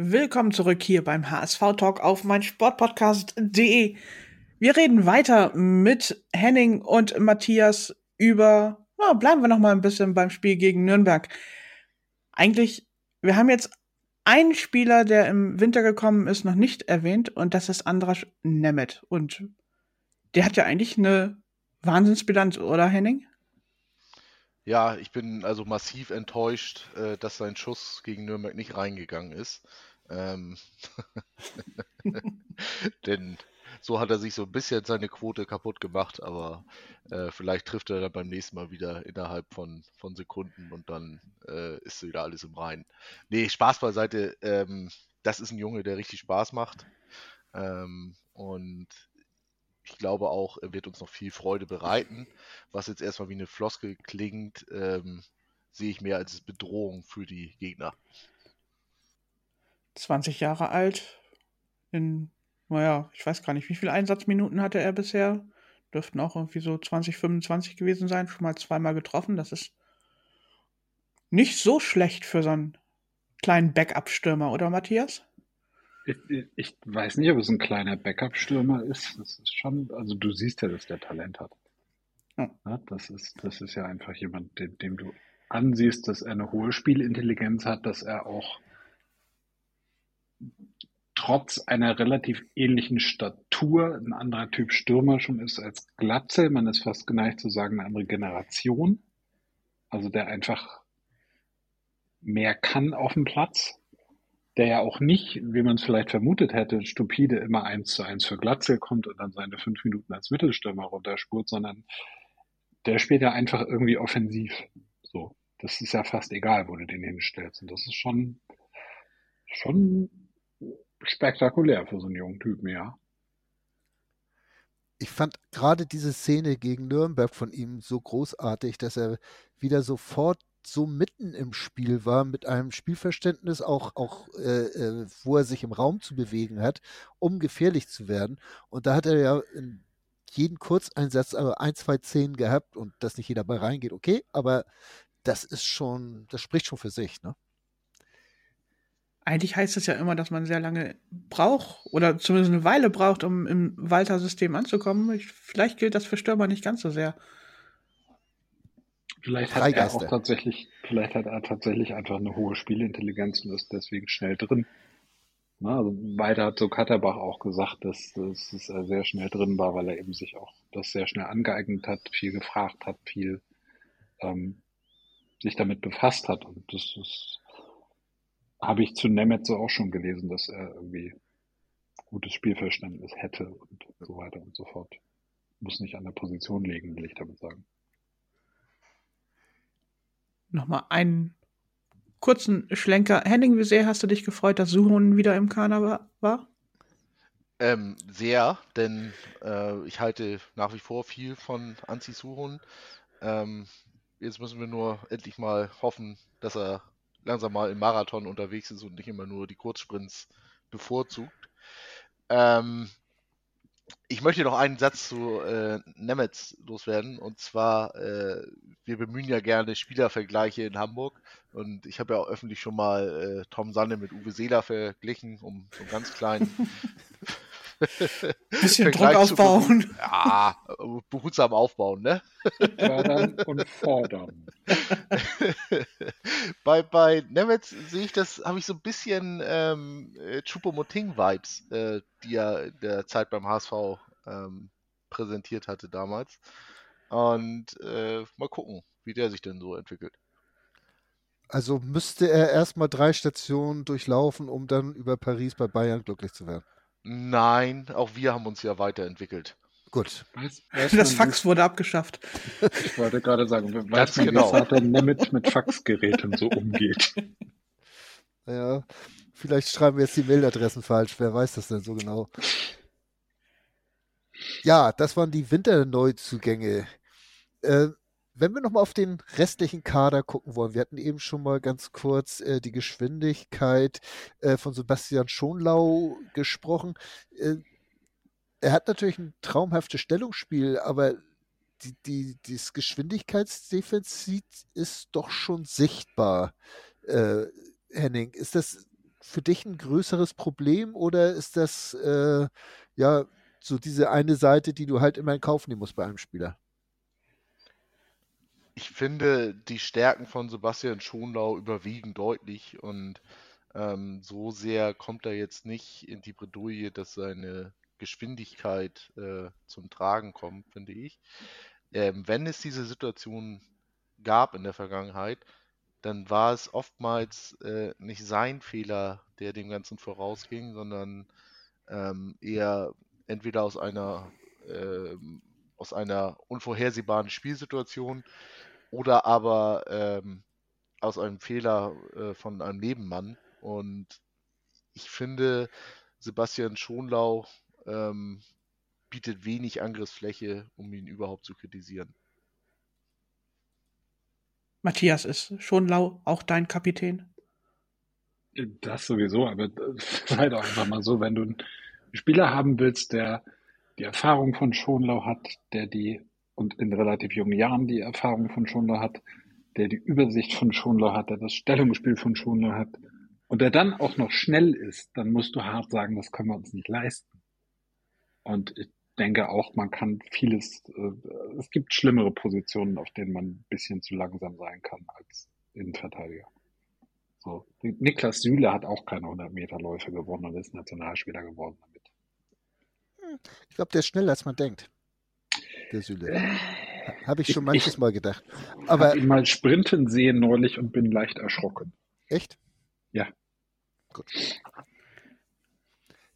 Willkommen zurück hier beim HSV Talk auf mein Sportpodcast.de. Wir reden weiter mit Henning und Matthias über, na, bleiben wir noch mal ein bisschen beim Spiel gegen Nürnberg. Eigentlich, wir haben jetzt einen Spieler, der im Winter gekommen ist, noch nicht erwähnt und das ist Andras Nemeth. Und der hat ja eigentlich eine Wahnsinnsbilanz, oder Henning? Ja, ich bin also massiv enttäuscht, äh, dass sein Schuss gegen Nürnberg nicht reingegangen ist. Ähm Denn so hat er sich so ein bisschen seine Quote kaputt gemacht, aber äh, vielleicht trifft er dann beim nächsten Mal wieder innerhalb von, von Sekunden und dann äh, ist wieder alles im Reinen. Nee, Spaß beiseite. Ähm, das ist ein Junge, der richtig Spaß macht. Ähm, und ich glaube auch, er wird uns noch viel Freude bereiten. Was jetzt erstmal wie eine Floskel klingt, ähm, sehe ich mehr als Bedrohung für die Gegner. 20 Jahre alt. In, naja, ich weiß gar nicht, wie viele Einsatzminuten hatte er bisher? Dürften auch irgendwie so 20, 25 gewesen sein. Schon mal zweimal getroffen. Das ist nicht so schlecht für so einen kleinen Backup-Stürmer, oder Matthias? Ich, ich weiß nicht, ob es ein kleiner Backup-Stürmer ist. Das ist schon, also du siehst ja, dass der Talent hat. Ja. Ja, das ist, das ist ja einfach jemand, dem, dem du ansiehst, dass er eine hohe Spielintelligenz hat, dass er auch trotz einer relativ ähnlichen Statur ein anderer Typ Stürmer schon ist als Glatzel. Man ist fast geneigt zu sagen, eine andere Generation. Also der einfach mehr kann auf dem Platz. Der ja auch nicht, wie man es vielleicht vermutet hätte, stupide immer eins zu eins für Glatzel kommt und dann seine fünf Minuten als Mittelstürmer runterspurt, sondern der spielt ja einfach irgendwie offensiv. So. das ist ja fast egal, wo du den hinstellst. Und das ist schon, schon spektakulär für so einen jungen Typen, ja. Ich fand gerade diese Szene gegen Nürnberg von ihm so großartig, dass er wieder sofort so mitten im Spiel war, mit einem Spielverständnis auch, auch äh, äh, wo er sich im Raum zu bewegen hat, um gefährlich zu werden. Und da hat er ja in jeden Kurzeinsatz also ein, zwei Szenen gehabt und dass nicht jeder bei reingeht, okay, aber das ist schon, das spricht schon für sich, ne? Eigentlich heißt es ja immer, dass man sehr lange braucht oder zumindest eine Weile braucht, um im Walter-System anzukommen. Ich, vielleicht gilt das für Stürmer nicht ganz so sehr. Vielleicht hat er auch tatsächlich, vielleicht hat er tatsächlich einfach eine hohe Spielintelligenz und ist deswegen schnell drin. Na, also weiter hat so Katterbach auch gesagt, dass, dass es sehr schnell drin war, weil er eben sich auch das sehr schnell angeeignet hat, viel gefragt hat, viel ähm, sich damit befasst hat. Und das ist, habe ich zu Nemetz so auch schon gelesen, dass er irgendwie gutes Spielverständnis hätte und so weiter und so fort. Muss nicht an der Position liegen, will ich damit sagen. Nochmal einen kurzen Schlenker. Henning, wie sehr hast du dich gefreut, dass Suhon wieder im Kader war? Ähm, sehr, denn äh, ich halte nach wie vor viel von Anzi Suhon. Ähm, jetzt müssen wir nur endlich mal hoffen, dass er langsam mal im Marathon unterwegs ist und nicht immer nur die Kurzsprints bevorzugt. Ähm, ich möchte noch einen Satz zu äh, Nemetz loswerden. Und zwar, äh, wir bemühen ja gerne Spielervergleiche in Hamburg. Und ich habe ja auch öffentlich schon mal äh, Tom Sanne mit Uwe Seeler verglichen, um so einen ganz kleinen Bisschen Druck aufbauen. Ja, behutsam aufbauen, ne? Fördern und fordern. bei, bei Nemetz sehe ich das, habe ich so ein bisschen ähm, Chupomoting-Vibes, äh, die er in der Zeit beim HSV ähm, präsentiert hatte damals. Und äh, mal gucken, wie der sich denn so entwickelt. Also müsste er erstmal drei Stationen durchlaufen, um dann über Paris bei Bayern glücklich zu werden. Nein, auch wir haben uns ja weiterentwickelt. Gut. Weiß, weiß das Fax wurde abgeschafft. Ich wollte gerade sagen, weiß Ganz man, genau. wie Vater Nemeth mit Faxgeräten so umgeht. Ja, vielleicht schreiben wir jetzt die Mailadressen falsch. Wer weiß das denn so genau? Ja, das waren die Winterneuzugänge. Äh, wenn wir nochmal auf den restlichen Kader gucken wollen, wir hatten eben schon mal ganz kurz äh, die Geschwindigkeit äh, von Sebastian Schonlau gesprochen. Äh, er hat natürlich ein traumhaftes Stellungsspiel, aber die, die, das Geschwindigkeitsdefizit ist doch schon sichtbar. Äh, Henning, ist das für dich ein größeres Problem oder ist das äh, ja so diese eine Seite, die du halt immer in Kauf nehmen musst bei einem Spieler? Ich finde, die Stärken von Sebastian Schonlau überwiegen deutlich und ähm, so sehr kommt er jetzt nicht in die Bredouille, dass seine Geschwindigkeit äh, zum Tragen kommt, finde ich. Ähm, wenn es diese Situation gab in der Vergangenheit, dann war es oftmals äh, nicht sein Fehler, der dem Ganzen vorausging, sondern ähm, eher entweder aus einer äh, aus einer unvorhersehbaren Spielsituation oder aber ähm, aus einem Fehler äh, von einem Nebenmann. Und ich finde, Sebastian Schonlau ähm, bietet wenig Angriffsfläche, um ihn überhaupt zu kritisieren. Matthias, ist Schonlau auch dein Kapitän? Das sowieso, aber sei doch einfach mal so, wenn du einen Spieler haben willst, der die Erfahrung von Schonlau hat, der die und in relativ jungen Jahren die Erfahrung von Schonlau hat, der die Übersicht von Schonlau hat, der das Stellungsspiel von Schonlau hat und der dann auch noch schnell ist, dann musst du hart sagen, das können wir uns nicht leisten. Und ich denke auch, man kann vieles, äh, es gibt schlimmere Positionen, auf denen man ein bisschen zu langsam sein kann als Innenverteidiger. So, Niklas Süle hat auch keine 100 Meter Läufe gewonnen und ist Nationalspieler geworden damit. Hm, ich glaube, der ist schneller, als man denkt der Süle. Habe ich schon manches ich, Mal gedacht. Aber ich mal sprinten sehen neulich und bin leicht erschrocken. Echt? Ja. Gut.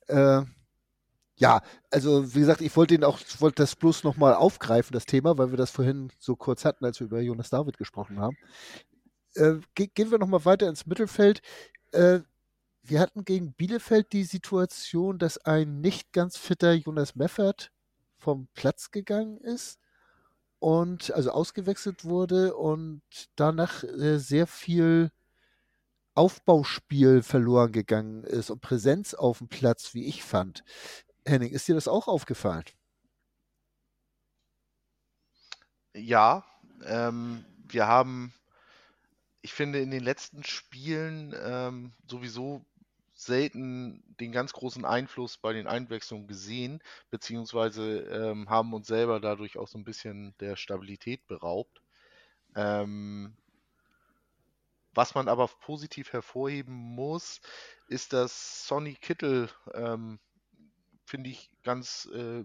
Äh, ja, also wie gesagt, ich wollte ihn auch, wollte das bloß nochmal aufgreifen, das Thema, weil wir das vorhin so kurz hatten, als wir über Jonas David gesprochen haben. Äh, ge gehen wir nochmal weiter ins Mittelfeld. Äh, wir hatten gegen Bielefeld die Situation, dass ein nicht ganz fitter Jonas Meffert vom Platz gegangen ist und also ausgewechselt wurde und danach äh, sehr viel Aufbauspiel verloren gegangen ist und Präsenz auf dem Platz, wie ich fand. Henning, ist dir das auch aufgefallen? Ja, ähm, wir haben, ich finde, in den letzten Spielen ähm, sowieso selten den ganz großen Einfluss bei den Einwechslungen gesehen, beziehungsweise ähm, haben uns selber dadurch auch so ein bisschen der Stabilität beraubt. Ähm, was man aber positiv hervorheben muss, ist, dass Sonny Kittel, ähm, finde ich, ganz äh,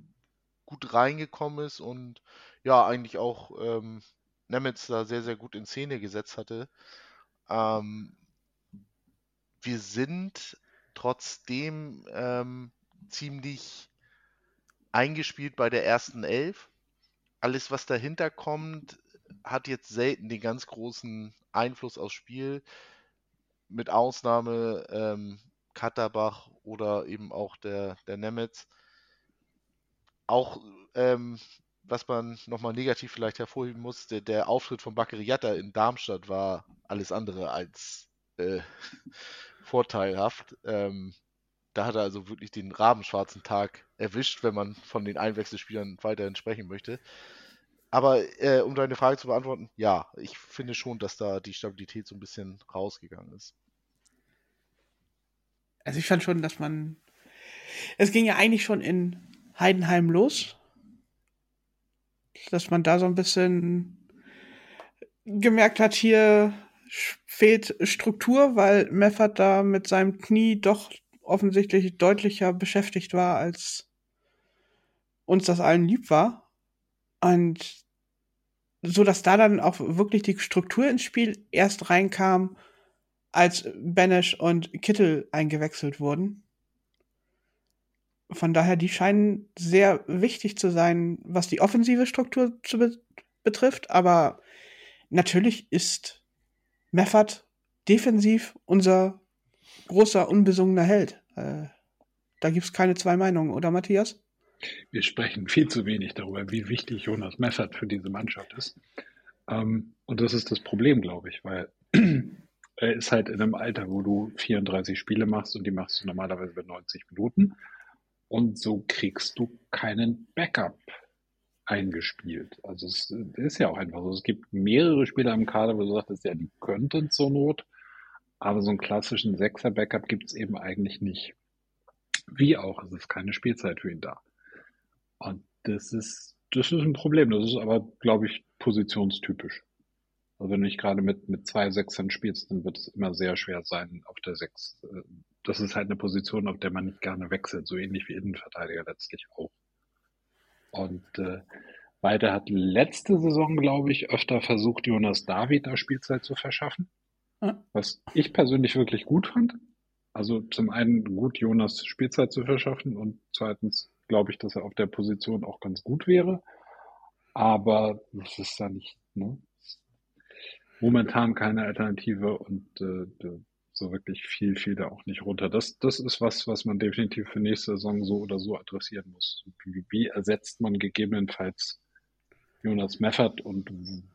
gut reingekommen ist und ja, eigentlich auch ähm, Nemetz da sehr, sehr gut in Szene gesetzt hatte. Ähm, wir sind trotzdem ähm, ziemlich eingespielt bei der ersten Elf. Alles, was dahinter kommt, hat jetzt selten den ganz großen Einfluss aufs Spiel, mit Ausnahme ähm, Katterbach oder eben auch der, der Nemetz. Auch ähm, was man nochmal negativ vielleicht hervorheben muss, der, der Auftritt von Bakariata in Darmstadt war alles andere als äh, vorteilhaft. Ähm, da hat er also wirklich den rabenschwarzen Tag erwischt, wenn man von den Einwechselspielern weiterhin sprechen möchte. Aber äh, um deine Frage zu beantworten, ja, ich finde schon, dass da die Stabilität so ein bisschen rausgegangen ist. Also ich fand schon, dass man. Es ging ja eigentlich schon in Heidenheim los. Dass man da so ein bisschen gemerkt hat, hier fehlt Struktur, weil Meffert da mit seinem Knie doch offensichtlich deutlicher beschäftigt war, als uns das allen lieb war. Und so dass da dann auch wirklich die Struktur ins Spiel erst reinkam, als Benesch und Kittel eingewechselt wurden. Von daher, die scheinen sehr wichtig zu sein, was die offensive Struktur be betrifft. Aber natürlich ist Meffert defensiv unser großer, unbesungener Held. Äh, da gibt es keine zwei Meinungen, oder Matthias? Wir sprechen viel zu wenig darüber, wie wichtig Jonas Meffert für diese Mannschaft ist. Ähm, und das ist das Problem, glaube ich, weil er ist halt in einem Alter, wo du 34 Spiele machst und die machst du normalerweise bei 90 Minuten. Und so kriegst du keinen Backup eingespielt. Also es ist ja auch einfach so. Es gibt mehrere Spieler im Kader, wo du sagst, ja, die könnten zur Not, aber so einen klassischen Sechser-Backup gibt es eben eigentlich nicht. Wie auch, es ist keine Spielzeit für ihn da. Und das ist, das ist ein Problem. Das ist aber, glaube ich, positionstypisch. Also wenn du nicht gerade mit, mit zwei Sechsern spielst, dann wird es immer sehr schwer sein auf der Sechs. Äh, das ist halt eine Position, auf der man nicht gerne wechselt, so ähnlich wie Innenverteidiger letztlich auch. Und äh, Weiter hat letzte Saison, glaube ich, öfter versucht, Jonas David da Spielzeit zu verschaffen. Was ich persönlich wirklich gut fand. Also zum einen gut, Jonas Spielzeit zu verschaffen und zweitens glaube ich, dass er auf der Position auch ganz gut wäre. Aber das ist ja nicht, ne? Momentan keine Alternative und äh, so wirklich viel, viel da auch nicht runter. Das, das ist was, was man definitiv für nächste Saison so oder so adressieren muss. Wie, wie ersetzt man gegebenenfalls Jonas Meffert und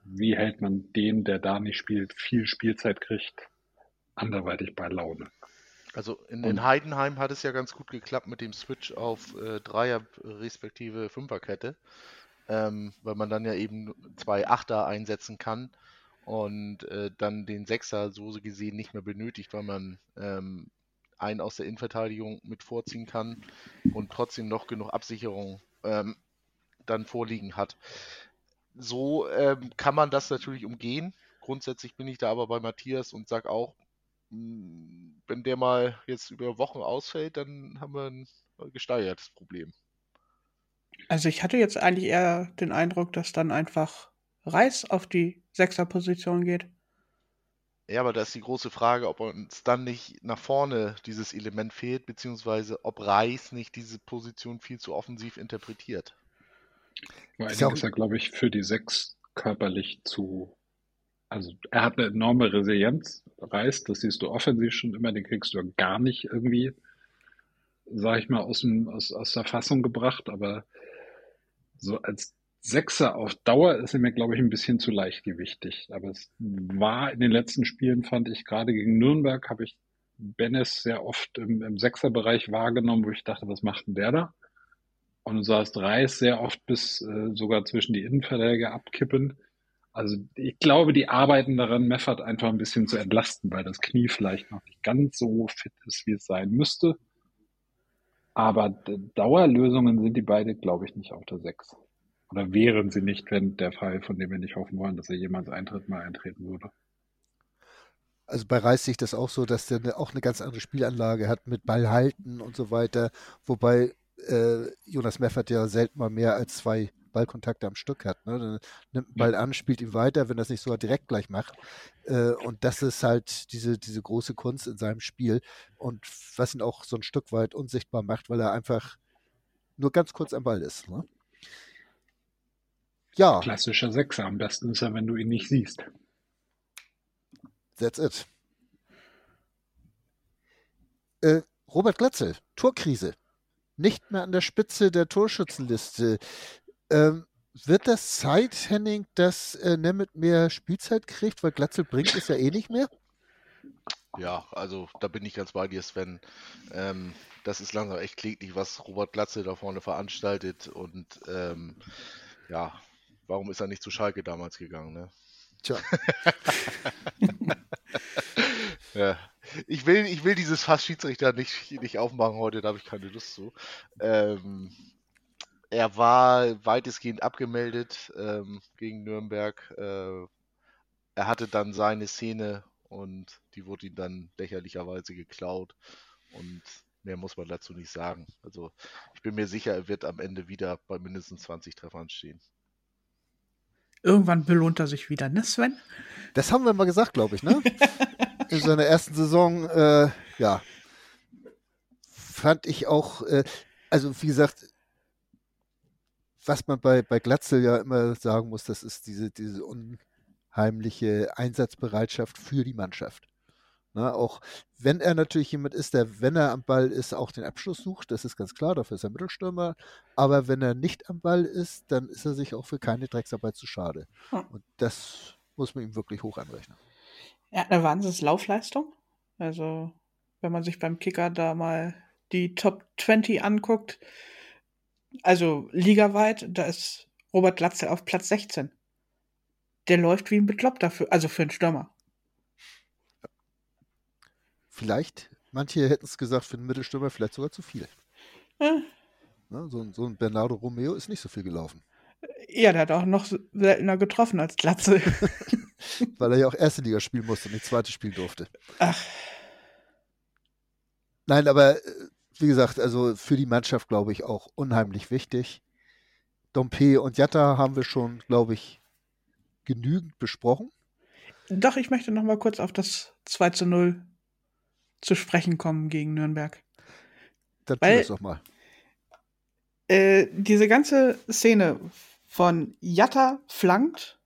wie hält man den, der da nicht spielt, viel Spielzeit kriegt, anderweitig bei Laune? Also in, in Heidenheim hat es ja ganz gut geklappt mit dem Switch auf äh, Dreier respektive Fünferkette, ähm, weil man dann ja eben zwei Achter einsetzen kann und äh, dann den Sechser so gesehen nicht mehr benötigt, weil man ähm, einen aus der Innenverteidigung mit vorziehen kann und trotzdem noch genug Absicherung ähm, dann vorliegen hat. So ähm, kann man das natürlich umgehen. Grundsätzlich bin ich da aber bei Matthias und sage auch, hm, wenn der mal jetzt über Wochen ausfällt, dann haben wir ein gesteigertes Problem. Also ich hatte jetzt eigentlich eher den Eindruck, dass dann einfach Reis auf die Sechserposition geht. Ja, aber da ist die große Frage, ob uns dann nicht nach vorne dieses Element fehlt, beziehungsweise ob Reis nicht diese Position viel zu offensiv interpretiert. Vor allen Dingen ist er, glaube ich, für die Sechs körperlich zu Also er hat eine enorme Resilienz, Reis, das siehst du offensiv schon immer, den kriegst du gar nicht irgendwie, sag ich mal, aus, dem, aus, aus der Fassung gebracht, aber so als Sechser auf Dauer ist mir, glaube ich, ein bisschen zu leichtgewichtig. Aber es war in den letzten Spielen, fand ich, gerade gegen Nürnberg, habe ich Bennis sehr oft im, im Sechserbereich wahrgenommen, wo ich dachte, was macht denn der da? Und du sahst Reis sehr oft bis äh, sogar zwischen die Innenverträge abkippen. Also ich glaube, die arbeiten daran, Meffert einfach ein bisschen zu entlasten, weil das Knie vielleicht noch nicht ganz so fit ist, wie es sein müsste. Aber Dauerlösungen sind die beide, glaube ich, nicht auf der Sechs. Oder wären sie nicht, wenn der Fall, von dem wir nicht hoffen wollen, dass er jemals Eintritt mal eintreten würde. Also bei Reis sehe ich das auch so, dass der auch eine ganz andere Spielanlage hat mit Ball halten und so weiter. Wobei äh, Jonas Meffert ja selten mal mehr als zwei Ballkontakte am Stück hat. Ne? Dann nimmt den Ball an, spielt ihn weiter, wenn das nicht sogar direkt gleich macht. Äh, und das ist halt diese, diese große Kunst in seinem Spiel und was ihn auch so ein Stück weit unsichtbar macht, weil er einfach nur ganz kurz am Ball ist. Ne? Ja. Klassischer Sechser. Am besten ist er, wenn du ihn nicht siehst. That's it. Äh, Robert Glatzel, Torkrise. Nicht mehr an der Spitze der Torschützenliste. Ähm, wird das Zeit, Henning, dass äh, Nemeth mehr Spielzeit kriegt? Weil Glatzel bringt es ja eh nicht mehr. Ja, also da bin ich ganz bei dir, Sven. Ähm, das ist langsam echt kläglich, was Robert Glatzel da vorne veranstaltet. Und ähm, ja, warum ist er nicht zu Schalke damals gegangen? Ne? Tja. ja. Ich will, ich will dieses Fass Schiedsrichter nicht, nicht aufmachen heute, da habe ich keine Lust zu. Ähm, er war weitestgehend abgemeldet ähm, gegen Nürnberg. Äh, er hatte dann seine Szene und die wurde ihm dann lächerlicherweise geklaut. Und mehr muss man dazu nicht sagen. Also ich bin mir sicher, er wird am Ende wieder bei mindestens 20 Treffern stehen. Irgendwann belohnt er sich wieder, ne, Sven? Das haben wir mal gesagt, glaube ich, ne? In seiner ersten Saison, äh, ja. Fand ich auch, äh, also wie gesagt, was man bei, bei Glatzel ja immer sagen muss, das ist diese, diese unheimliche Einsatzbereitschaft für die Mannschaft. Na, ne, auch wenn er natürlich jemand ist, der, wenn er am Ball ist, auch den Abschluss sucht, das ist ganz klar, dafür ist er Mittelstürmer. Aber wenn er nicht am Ball ist, dann ist er sich auch für keine Drecksarbeit zu schade. Hm. Und das muss man ihm wirklich hoch anrechnen. Er hat eine Wahnsinns-Laufleistung. Also, wenn man sich beim Kicker da mal die Top 20 anguckt, also ligaweit, da ist Robert Glatzel auf Platz 16. Der läuft wie ein Bekloppter, für, also für einen Stürmer vielleicht, manche hätten es gesagt, für einen Mittelstürmer vielleicht sogar zu viel. Hm. Na, so, so, ein Bernardo Romeo ist nicht so viel gelaufen. Ja, der hat auch noch seltener getroffen als Glatze. Weil er ja auch erste Liga spielen musste und nicht zweite spielen durfte. Ach. Nein, aber äh, wie gesagt, also für die Mannschaft glaube ich auch unheimlich wichtig. Dompe und Jatta haben wir schon, glaube ich, genügend besprochen. Doch, ich möchte noch mal kurz auf das 2 zu 0 zu sprechen kommen gegen Nürnberg. Dann tu das doch mal. Äh, diese ganze Szene von Jatta flankt,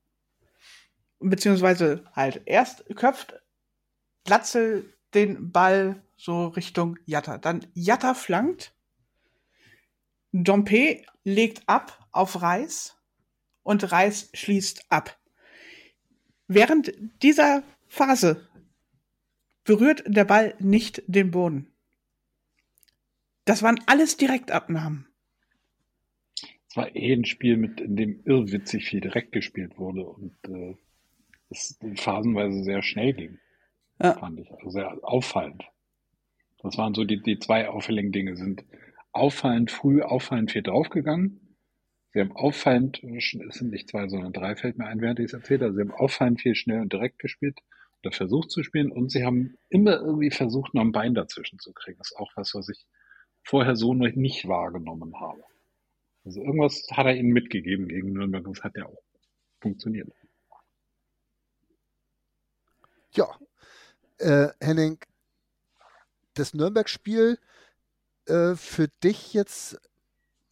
beziehungsweise halt erst köpft Glatzel den Ball so Richtung Jatta. Dann Jatta flankt, Dompe legt ab auf Reis und Reis schließt ab. Während dieser Phase berührt der Ball nicht den Boden. Das waren alles Direktabnahmen. Es war eh ein Spiel, mit, in dem irrwitzig viel direkt gespielt wurde und äh, es phasenweise sehr schnell ging, ja. fand ich. Also sehr auffallend. Das waren so die, die zwei auffälligen Dinge. Sind auffallend früh, auffallend viel draufgegangen. Sie haben auffallend, es sind nicht zwei, sondern drei, fällt mir ein, während ich es erzählt habe. Sie haben auffallend viel schnell und direkt gespielt oder versucht zu spielen und sie haben immer irgendwie versucht, noch ein Bein dazwischen zu kriegen. Das ist auch was, was ich vorher so noch nicht wahrgenommen habe. Also irgendwas hat er ihnen mitgegeben gegen Nürnberg und das hat ja auch funktioniert. Ja, äh, Henning, das Nürnberg-Spiel äh, für dich jetzt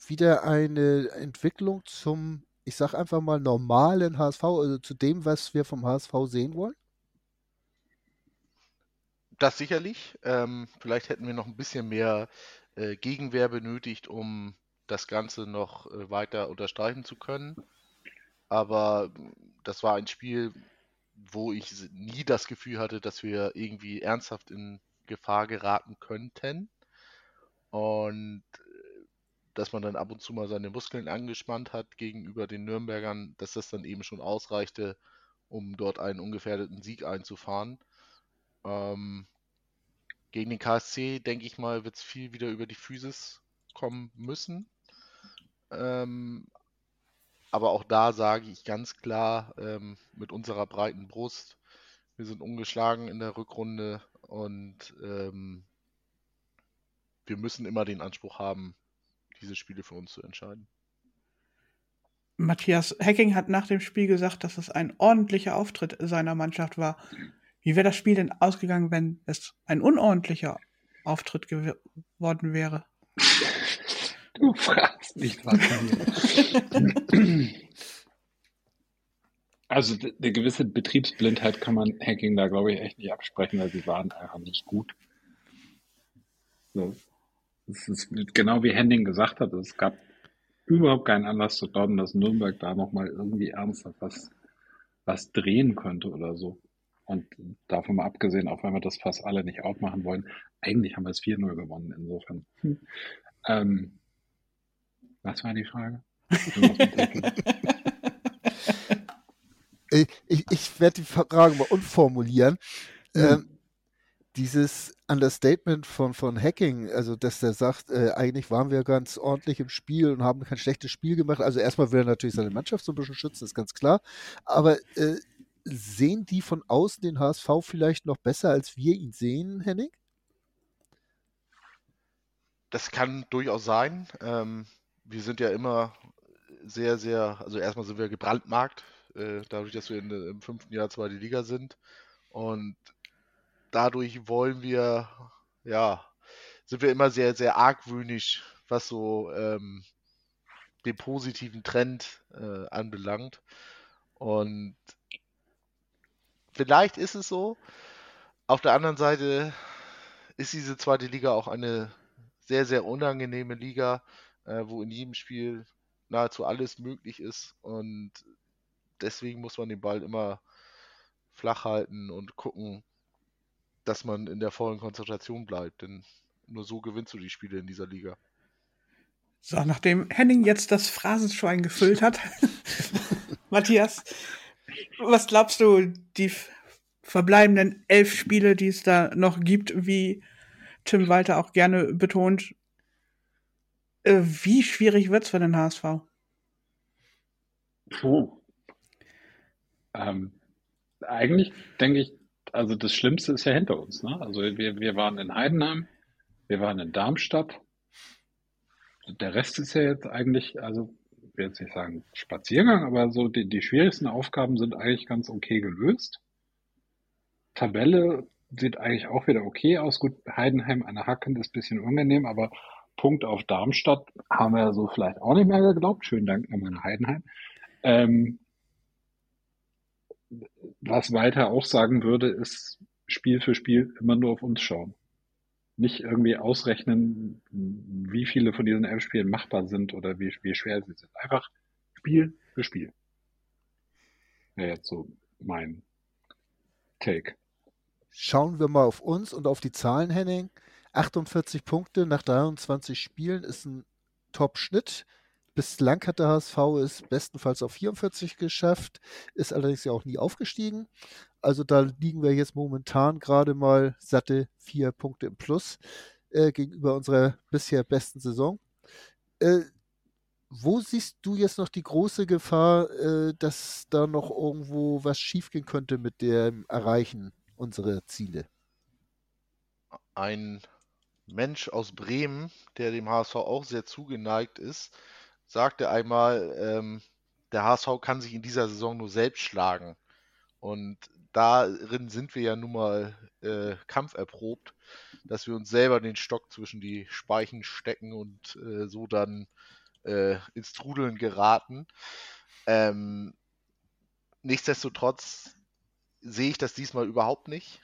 wieder eine Entwicklung zum ich sag einfach mal, normalen HSV, also zu dem, was wir vom HSV sehen wollen? Das sicherlich. Ähm, vielleicht hätten wir noch ein bisschen mehr äh, Gegenwehr benötigt, um das Ganze noch äh, weiter unterstreichen zu können. Aber das war ein Spiel, wo ich nie das Gefühl hatte, dass wir irgendwie ernsthaft in Gefahr geraten könnten. Und äh, dass man dann ab und zu mal seine Muskeln angespannt hat gegenüber den Nürnbergern, dass das dann eben schon ausreichte, um dort einen ungefährdeten Sieg einzufahren. Ähm, gegen den KSC, denke ich mal, wird es viel wieder über die Physis kommen müssen. Ähm, aber auch da sage ich ganz klar, ähm, mit unserer breiten Brust, wir sind ungeschlagen in der Rückrunde und ähm, wir müssen immer den Anspruch haben, diese Spiele für uns zu entscheiden. Matthias Hecking hat nach dem Spiel gesagt, dass es ein ordentlicher Auftritt seiner Mannschaft war. Wie wäre das Spiel denn ausgegangen, wenn es ein unordentlicher Auftritt geworden wäre? Du fragst nicht, was Also eine gewisse Betriebsblindheit kann man Hacking da, glaube ich, echt nicht absprechen, weil sie waren einfach nicht gut. So. Es ist genau wie Henning gesagt hat, es gab überhaupt keinen Anlass zu glauben, dass Nürnberg da nochmal irgendwie ernsthaft was, was drehen könnte oder so. Und davon mal abgesehen, auch wenn wir das fast alle nicht aufmachen wollen, eigentlich haben wir es 4-0 gewonnen, insofern. Hm. Ähm, was war die Frage? ich, ich werde die Frage mal umformulieren. Mhm. Ähm, dieses Understatement von, von Hacking, also dass der sagt, äh, eigentlich waren wir ganz ordentlich im Spiel und haben kein schlechtes Spiel gemacht. Also erstmal will er natürlich seine Mannschaft so ein bisschen schützen, ist ganz klar. Aber äh, sehen die von außen den HSV vielleicht noch besser, als wir ihn sehen, Henning? Das kann durchaus sein. Ähm, wir sind ja immer sehr, sehr, also erstmal sind wir gebrandmarkt, äh, dadurch, dass wir in, im fünften Jahr zweite Liga sind. Und dadurch wollen wir, ja, sind wir immer sehr, sehr argwöhnisch, was so ähm, den positiven Trend äh, anbelangt. Und vielleicht ist es so. Auf der anderen Seite ist diese zweite Liga auch eine sehr, sehr unangenehme Liga äh, wo in jedem Spiel nahezu alles möglich ist und deswegen muss man den Ball immer flach halten und gucken, dass man in der vollen Konzentration bleibt, denn nur so gewinnst du die Spiele in dieser Liga. So, nachdem Henning jetzt das Phrasenschwein gefüllt hat, Matthias, was glaubst du, die verbleibenden elf Spiele, die es da noch gibt, wie Tim Walter auch gerne betont, äh, wie schwierig wird es für den HSV? Puh. Ähm, eigentlich denke ich, also das Schlimmste ist ja hinter uns. Ne? Also wir, wir waren in Heidenheim, wir waren in Darmstadt. Der Rest ist ja jetzt eigentlich, also will jetzt nicht sagen Spaziergang, aber so die, die schwierigsten Aufgaben sind eigentlich ganz okay gelöst. Tabelle sieht eigentlich auch wieder okay aus. Gut, Heidenheim an der Hacken ist ein bisschen unangenehm, aber Punkt auf Darmstadt haben wir so vielleicht auch nicht mehr geglaubt. Schönen Dank nochmal an Heidenheim. Ähm, was Walter auch sagen würde, ist Spiel für Spiel immer nur auf uns schauen. Nicht irgendwie ausrechnen, wie viele von diesen elf Spielen machbar sind oder wie, wie schwer sie sind. Einfach Spiel für Spiel. Wäre jetzt so mein Take. Schauen wir mal auf uns und auf die Zahlen, Henning. 48 Punkte nach 23 Spielen ist ein Top-Schnitt. Bislang hat der HSV es bestenfalls auf 44 geschafft, ist allerdings ja auch nie aufgestiegen. Also da liegen wir jetzt momentan gerade mal satte vier Punkte im Plus äh, gegenüber unserer bisher besten Saison. Äh, wo siehst du jetzt noch die große Gefahr, äh, dass da noch irgendwo was schiefgehen könnte mit dem Erreichen unserer Ziele? Ein Mensch aus Bremen, der dem HSV auch sehr zugeneigt ist, sagte einmal, ähm, der HSV kann sich in dieser Saison nur selbst schlagen. Und darin sind wir ja nun mal äh, kampferprobt, dass wir uns selber den Stock zwischen die Speichen stecken und äh, so dann äh, ins Trudeln geraten. Ähm, nichtsdestotrotz sehe ich das diesmal überhaupt nicht.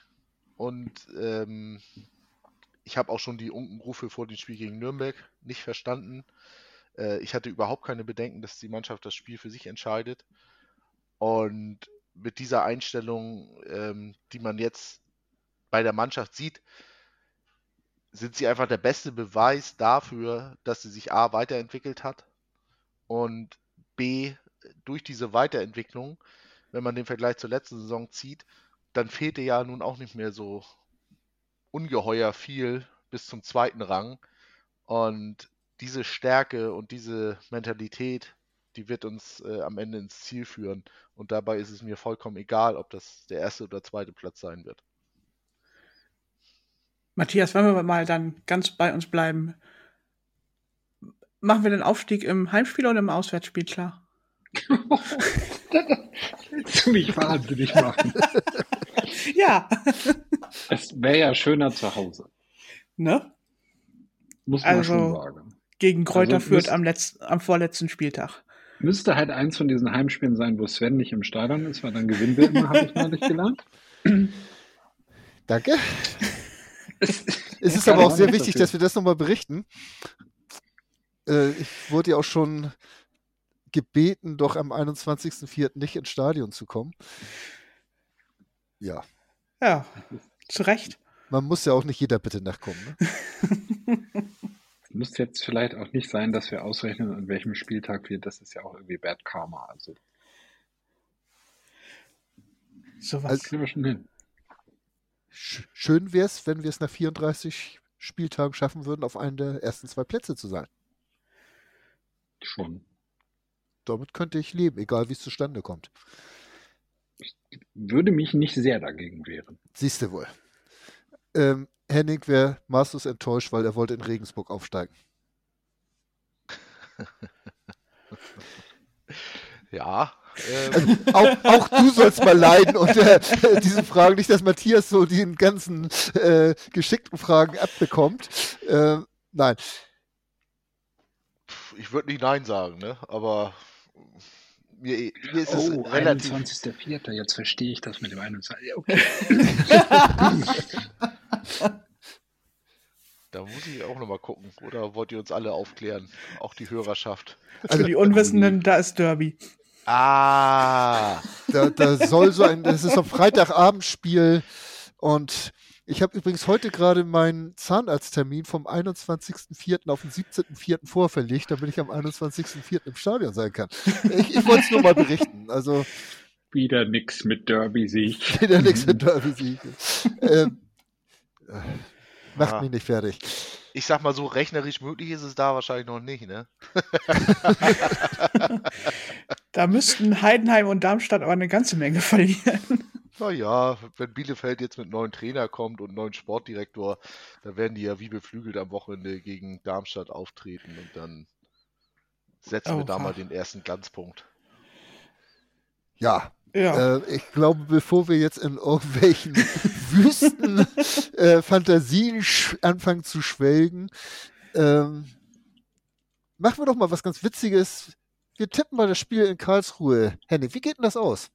Und ähm, ich habe auch schon die Unkenrufe vor dem Spiel gegen Nürnberg nicht verstanden. Äh, ich hatte überhaupt keine Bedenken, dass die Mannschaft das Spiel für sich entscheidet. Und mit dieser Einstellung, ähm, die man jetzt bei der Mannschaft sieht, sind sie einfach der beste Beweis dafür, dass sie sich A weiterentwickelt hat und B durch diese Weiterentwicklung, wenn man den Vergleich zur letzten Saison zieht, dann fehlte ja nun auch nicht mehr so ungeheuer viel bis zum zweiten Rang. Und diese Stärke und diese Mentalität, die wird uns äh, am Ende ins Ziel führen. Und dabei ist es mir vollkommen egal, ob das der erste oder zweite Platz sein wird. Matthias, wenn wir mal dann ganz bei uns bleiben, machen wir den Aufstieg im Heimspiel oder im Auswärtsspiel klar? Willst du mich wahnsinnig machen? ja. Es wäre ja schöner zu Hause. Ne? Muss man Also, schon sagen. Gegen Kräuter Also, führt am, letzten, am vorletzten Spieltag. Müsste halt eins von diesen Heimspielen sein, wo Sven nicht im Stadion ist, weil dann gewinnen wir immer, habe ich neulich gelernt. Danke. Es ist aber auch sehr was wichtig, dafür. dass wir das nochmal berichten. Äh, ich wurde ja auch schon gebeten, doch am 21.04. nicht ins Stadion zu kommen. Ja, Ja, zu Recht. man muss ja auch nicht jeder Bitte nachkommen. Ne? Müsste jetzt vielleicht auch nicht sein, dass wir ausrechnen, an welchem Spieltag wir, das ist ja auch irgendwie Bad Karma. Also, Sowas. Also- kriegen wir schon hin. Sch- Schön wäre es, wenn wir es nach 34 Spieltagen schaffen würden, auf einen der ersten zwei Plätze zu sein. Schon. Damit könnte ich leben, egal wie es zustande kommt. Würde mich nicht sehr dagegen wehren. Siehst du wohl. Ähm, Henning wäre maßlos enttäuscht, weil er wollte in Regensburg aufsteigen. Ja. Ähm, Also, auch, auch du sollst mal leiden unter äh, diesen Fragen. Nicht, dass Matthias so die ganzen äh, geschickten Fragen abbekommt. Äh, nein. ich würde nicht Nein sagen, ne? aber mir, mir ist es Oh, relativ. 21.04. Jetzt verstehe ich das mit dem 21. Ja, Okay. Da muss ich auch nochmal gucken. Oder wollt ihr uns alle aufklären? Auch die Hörerschaft. Für die Unwissenden, da ist Derby. Ah! Da, da soll so ein, das ist so ein Freitagabendspiel und ich habe übrigens heute gerade meinen Zahnarzttermin vom 21.04. auf den 17.04. vorverlegt, damit ich am 21.04. im Stadion sein kann. Ich, ich wollte es nur mal berichten. Also Wieder nix mit Derby-Sieg. wieder nichts mit Derby-Sieg. Ähm, äh, macht Ah. mich nicht fertig. Ich sag mal so, rechnerisch möglich ist es da wahrscheinlich noch nicht, ne? Da müssten Heidenheim und Darmstadt aber eine ganze Menge verlieren. Naja, wenn Bielefeld jetzt mit neuen Trainer kommt und neuen Sportdirektor, dann werden die ja wie beflügelt am Wochenende gegen Darmstadt auftreten und dann setzen wir da mal den ersten Glanzpunkt. Ja. Ja. Äh, ich glaube, bevor wir jetzt in irgendwelchen wüsten äh, Fantasien anfangen zu schwelgen, ähm, machen wir doch mal was ganz Witziges. Wir tippen mal das Spiel in Karlsruhe. Henning, wie geht denn das aus?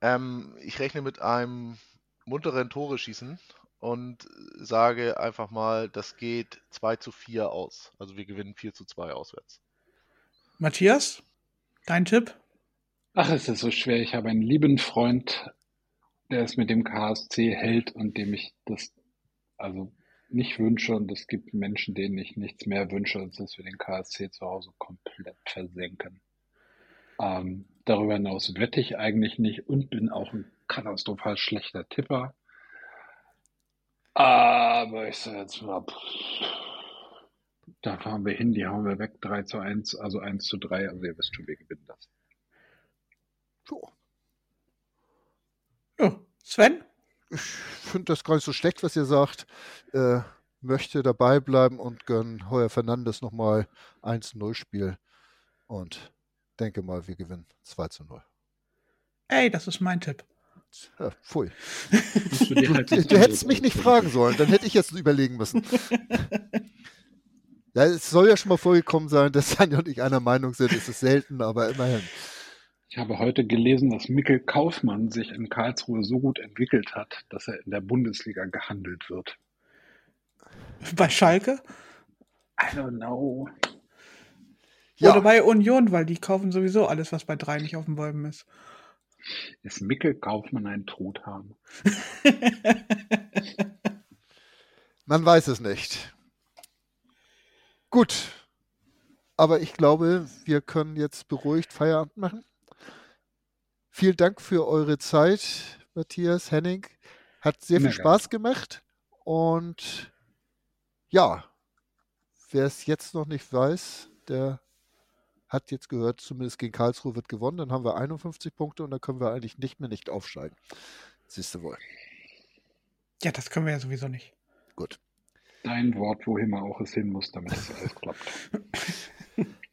Ähm, ich rechne mit einem munteren Tore schießen und sage einfach mal, das geht 2 zu 4 aus. Also wir gewinnen 4 zu 2 auswärts. Matthias, dein Tipp? Ach, es ist so schwer. Ich habe einen lieben Freund, der es mit dem KSC hält und dem ich das also nicht wünsche. Und es gibt Menschen, denen ich nichts mehr wünsche, als dass wir den KSC zu Hause komplett versenken. Ähm, darüber hinaus wette ich eigentlich nicht und bin auch ein katastrophal schlechter Tipper. Aber ich sage jetzt mal, da fahren wir hin, die hauen wir weg, 3 zu 1, also 1 zu 3. Also ihr wisst schon, wir gewinnen das. So, Ja, Sven? ich finde das gar nicht so schlecht, was ihr sagt. Äh, möchte dabei bleiben und gönn Heuer Fernandes nochmal 1-0-Spiel und denke mal, wir gewinnen 2 zu 0. Ey, das ist mein Tipp. Ja, pfui. Du halt Du, du hättest mich nicht fragen sollen, dann hätte ich jetzt überlegen müssen. Ja, es soll ja schon mal vorgekommen sein, dass Sanja und ich einer Meinung sind. Es ist selten, aber immerhin. Ich habe heute gelesen, dass Mikkel Kaufmann sich in Karlsruhe so gut entwickelt hat, dass er in der Bundesliga gehandelt wird. Bei Schalke? I don't know. Ja. Oder bei Union, weil die kaufen sowieso alles, was bei drei nicht auf dem Bäumen ist. Ist Mikkel Kaufmann ein Truthahn? Man weiß es nicht. Gut. Aber ich glaube, wir können jetzt beruhigt Feierabend machen. Vielen Dank für eure Zeit, Matthias, Henning. Hat sehr viel Spaß gemacht. Und ja, wer es jetzt noch nicht weiß, der hat jetzt gehört, zumindest gegen Karlsruhe wird gewonnen. Dann haben wir 51 Punkte und dann können wir eigentlich nicht mehr nicht aufsteigen. Siehst du wohl. Ja, das können wir ja sowieso nicht. Gut. Dein Wort, wohin man auch es hin muss, damit es alles klappt.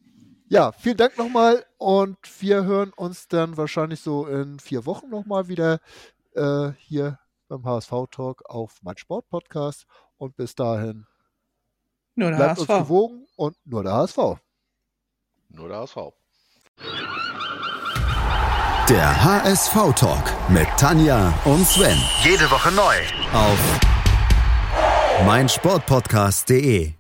Ja, vielen Dank nochmal und wir hören uns dann wahrscheinlich so in vier Wochen nochmal wieder äh, hier beim HSV Talk auf mein Sport Podcast und bis dahin nur der bleibt HSV. uns gewogen und nur der HSV. Nur der HSV. Der HSV Talk mit Tanja und Sven. Jede Woche neu. Auf meinsportpodcast.de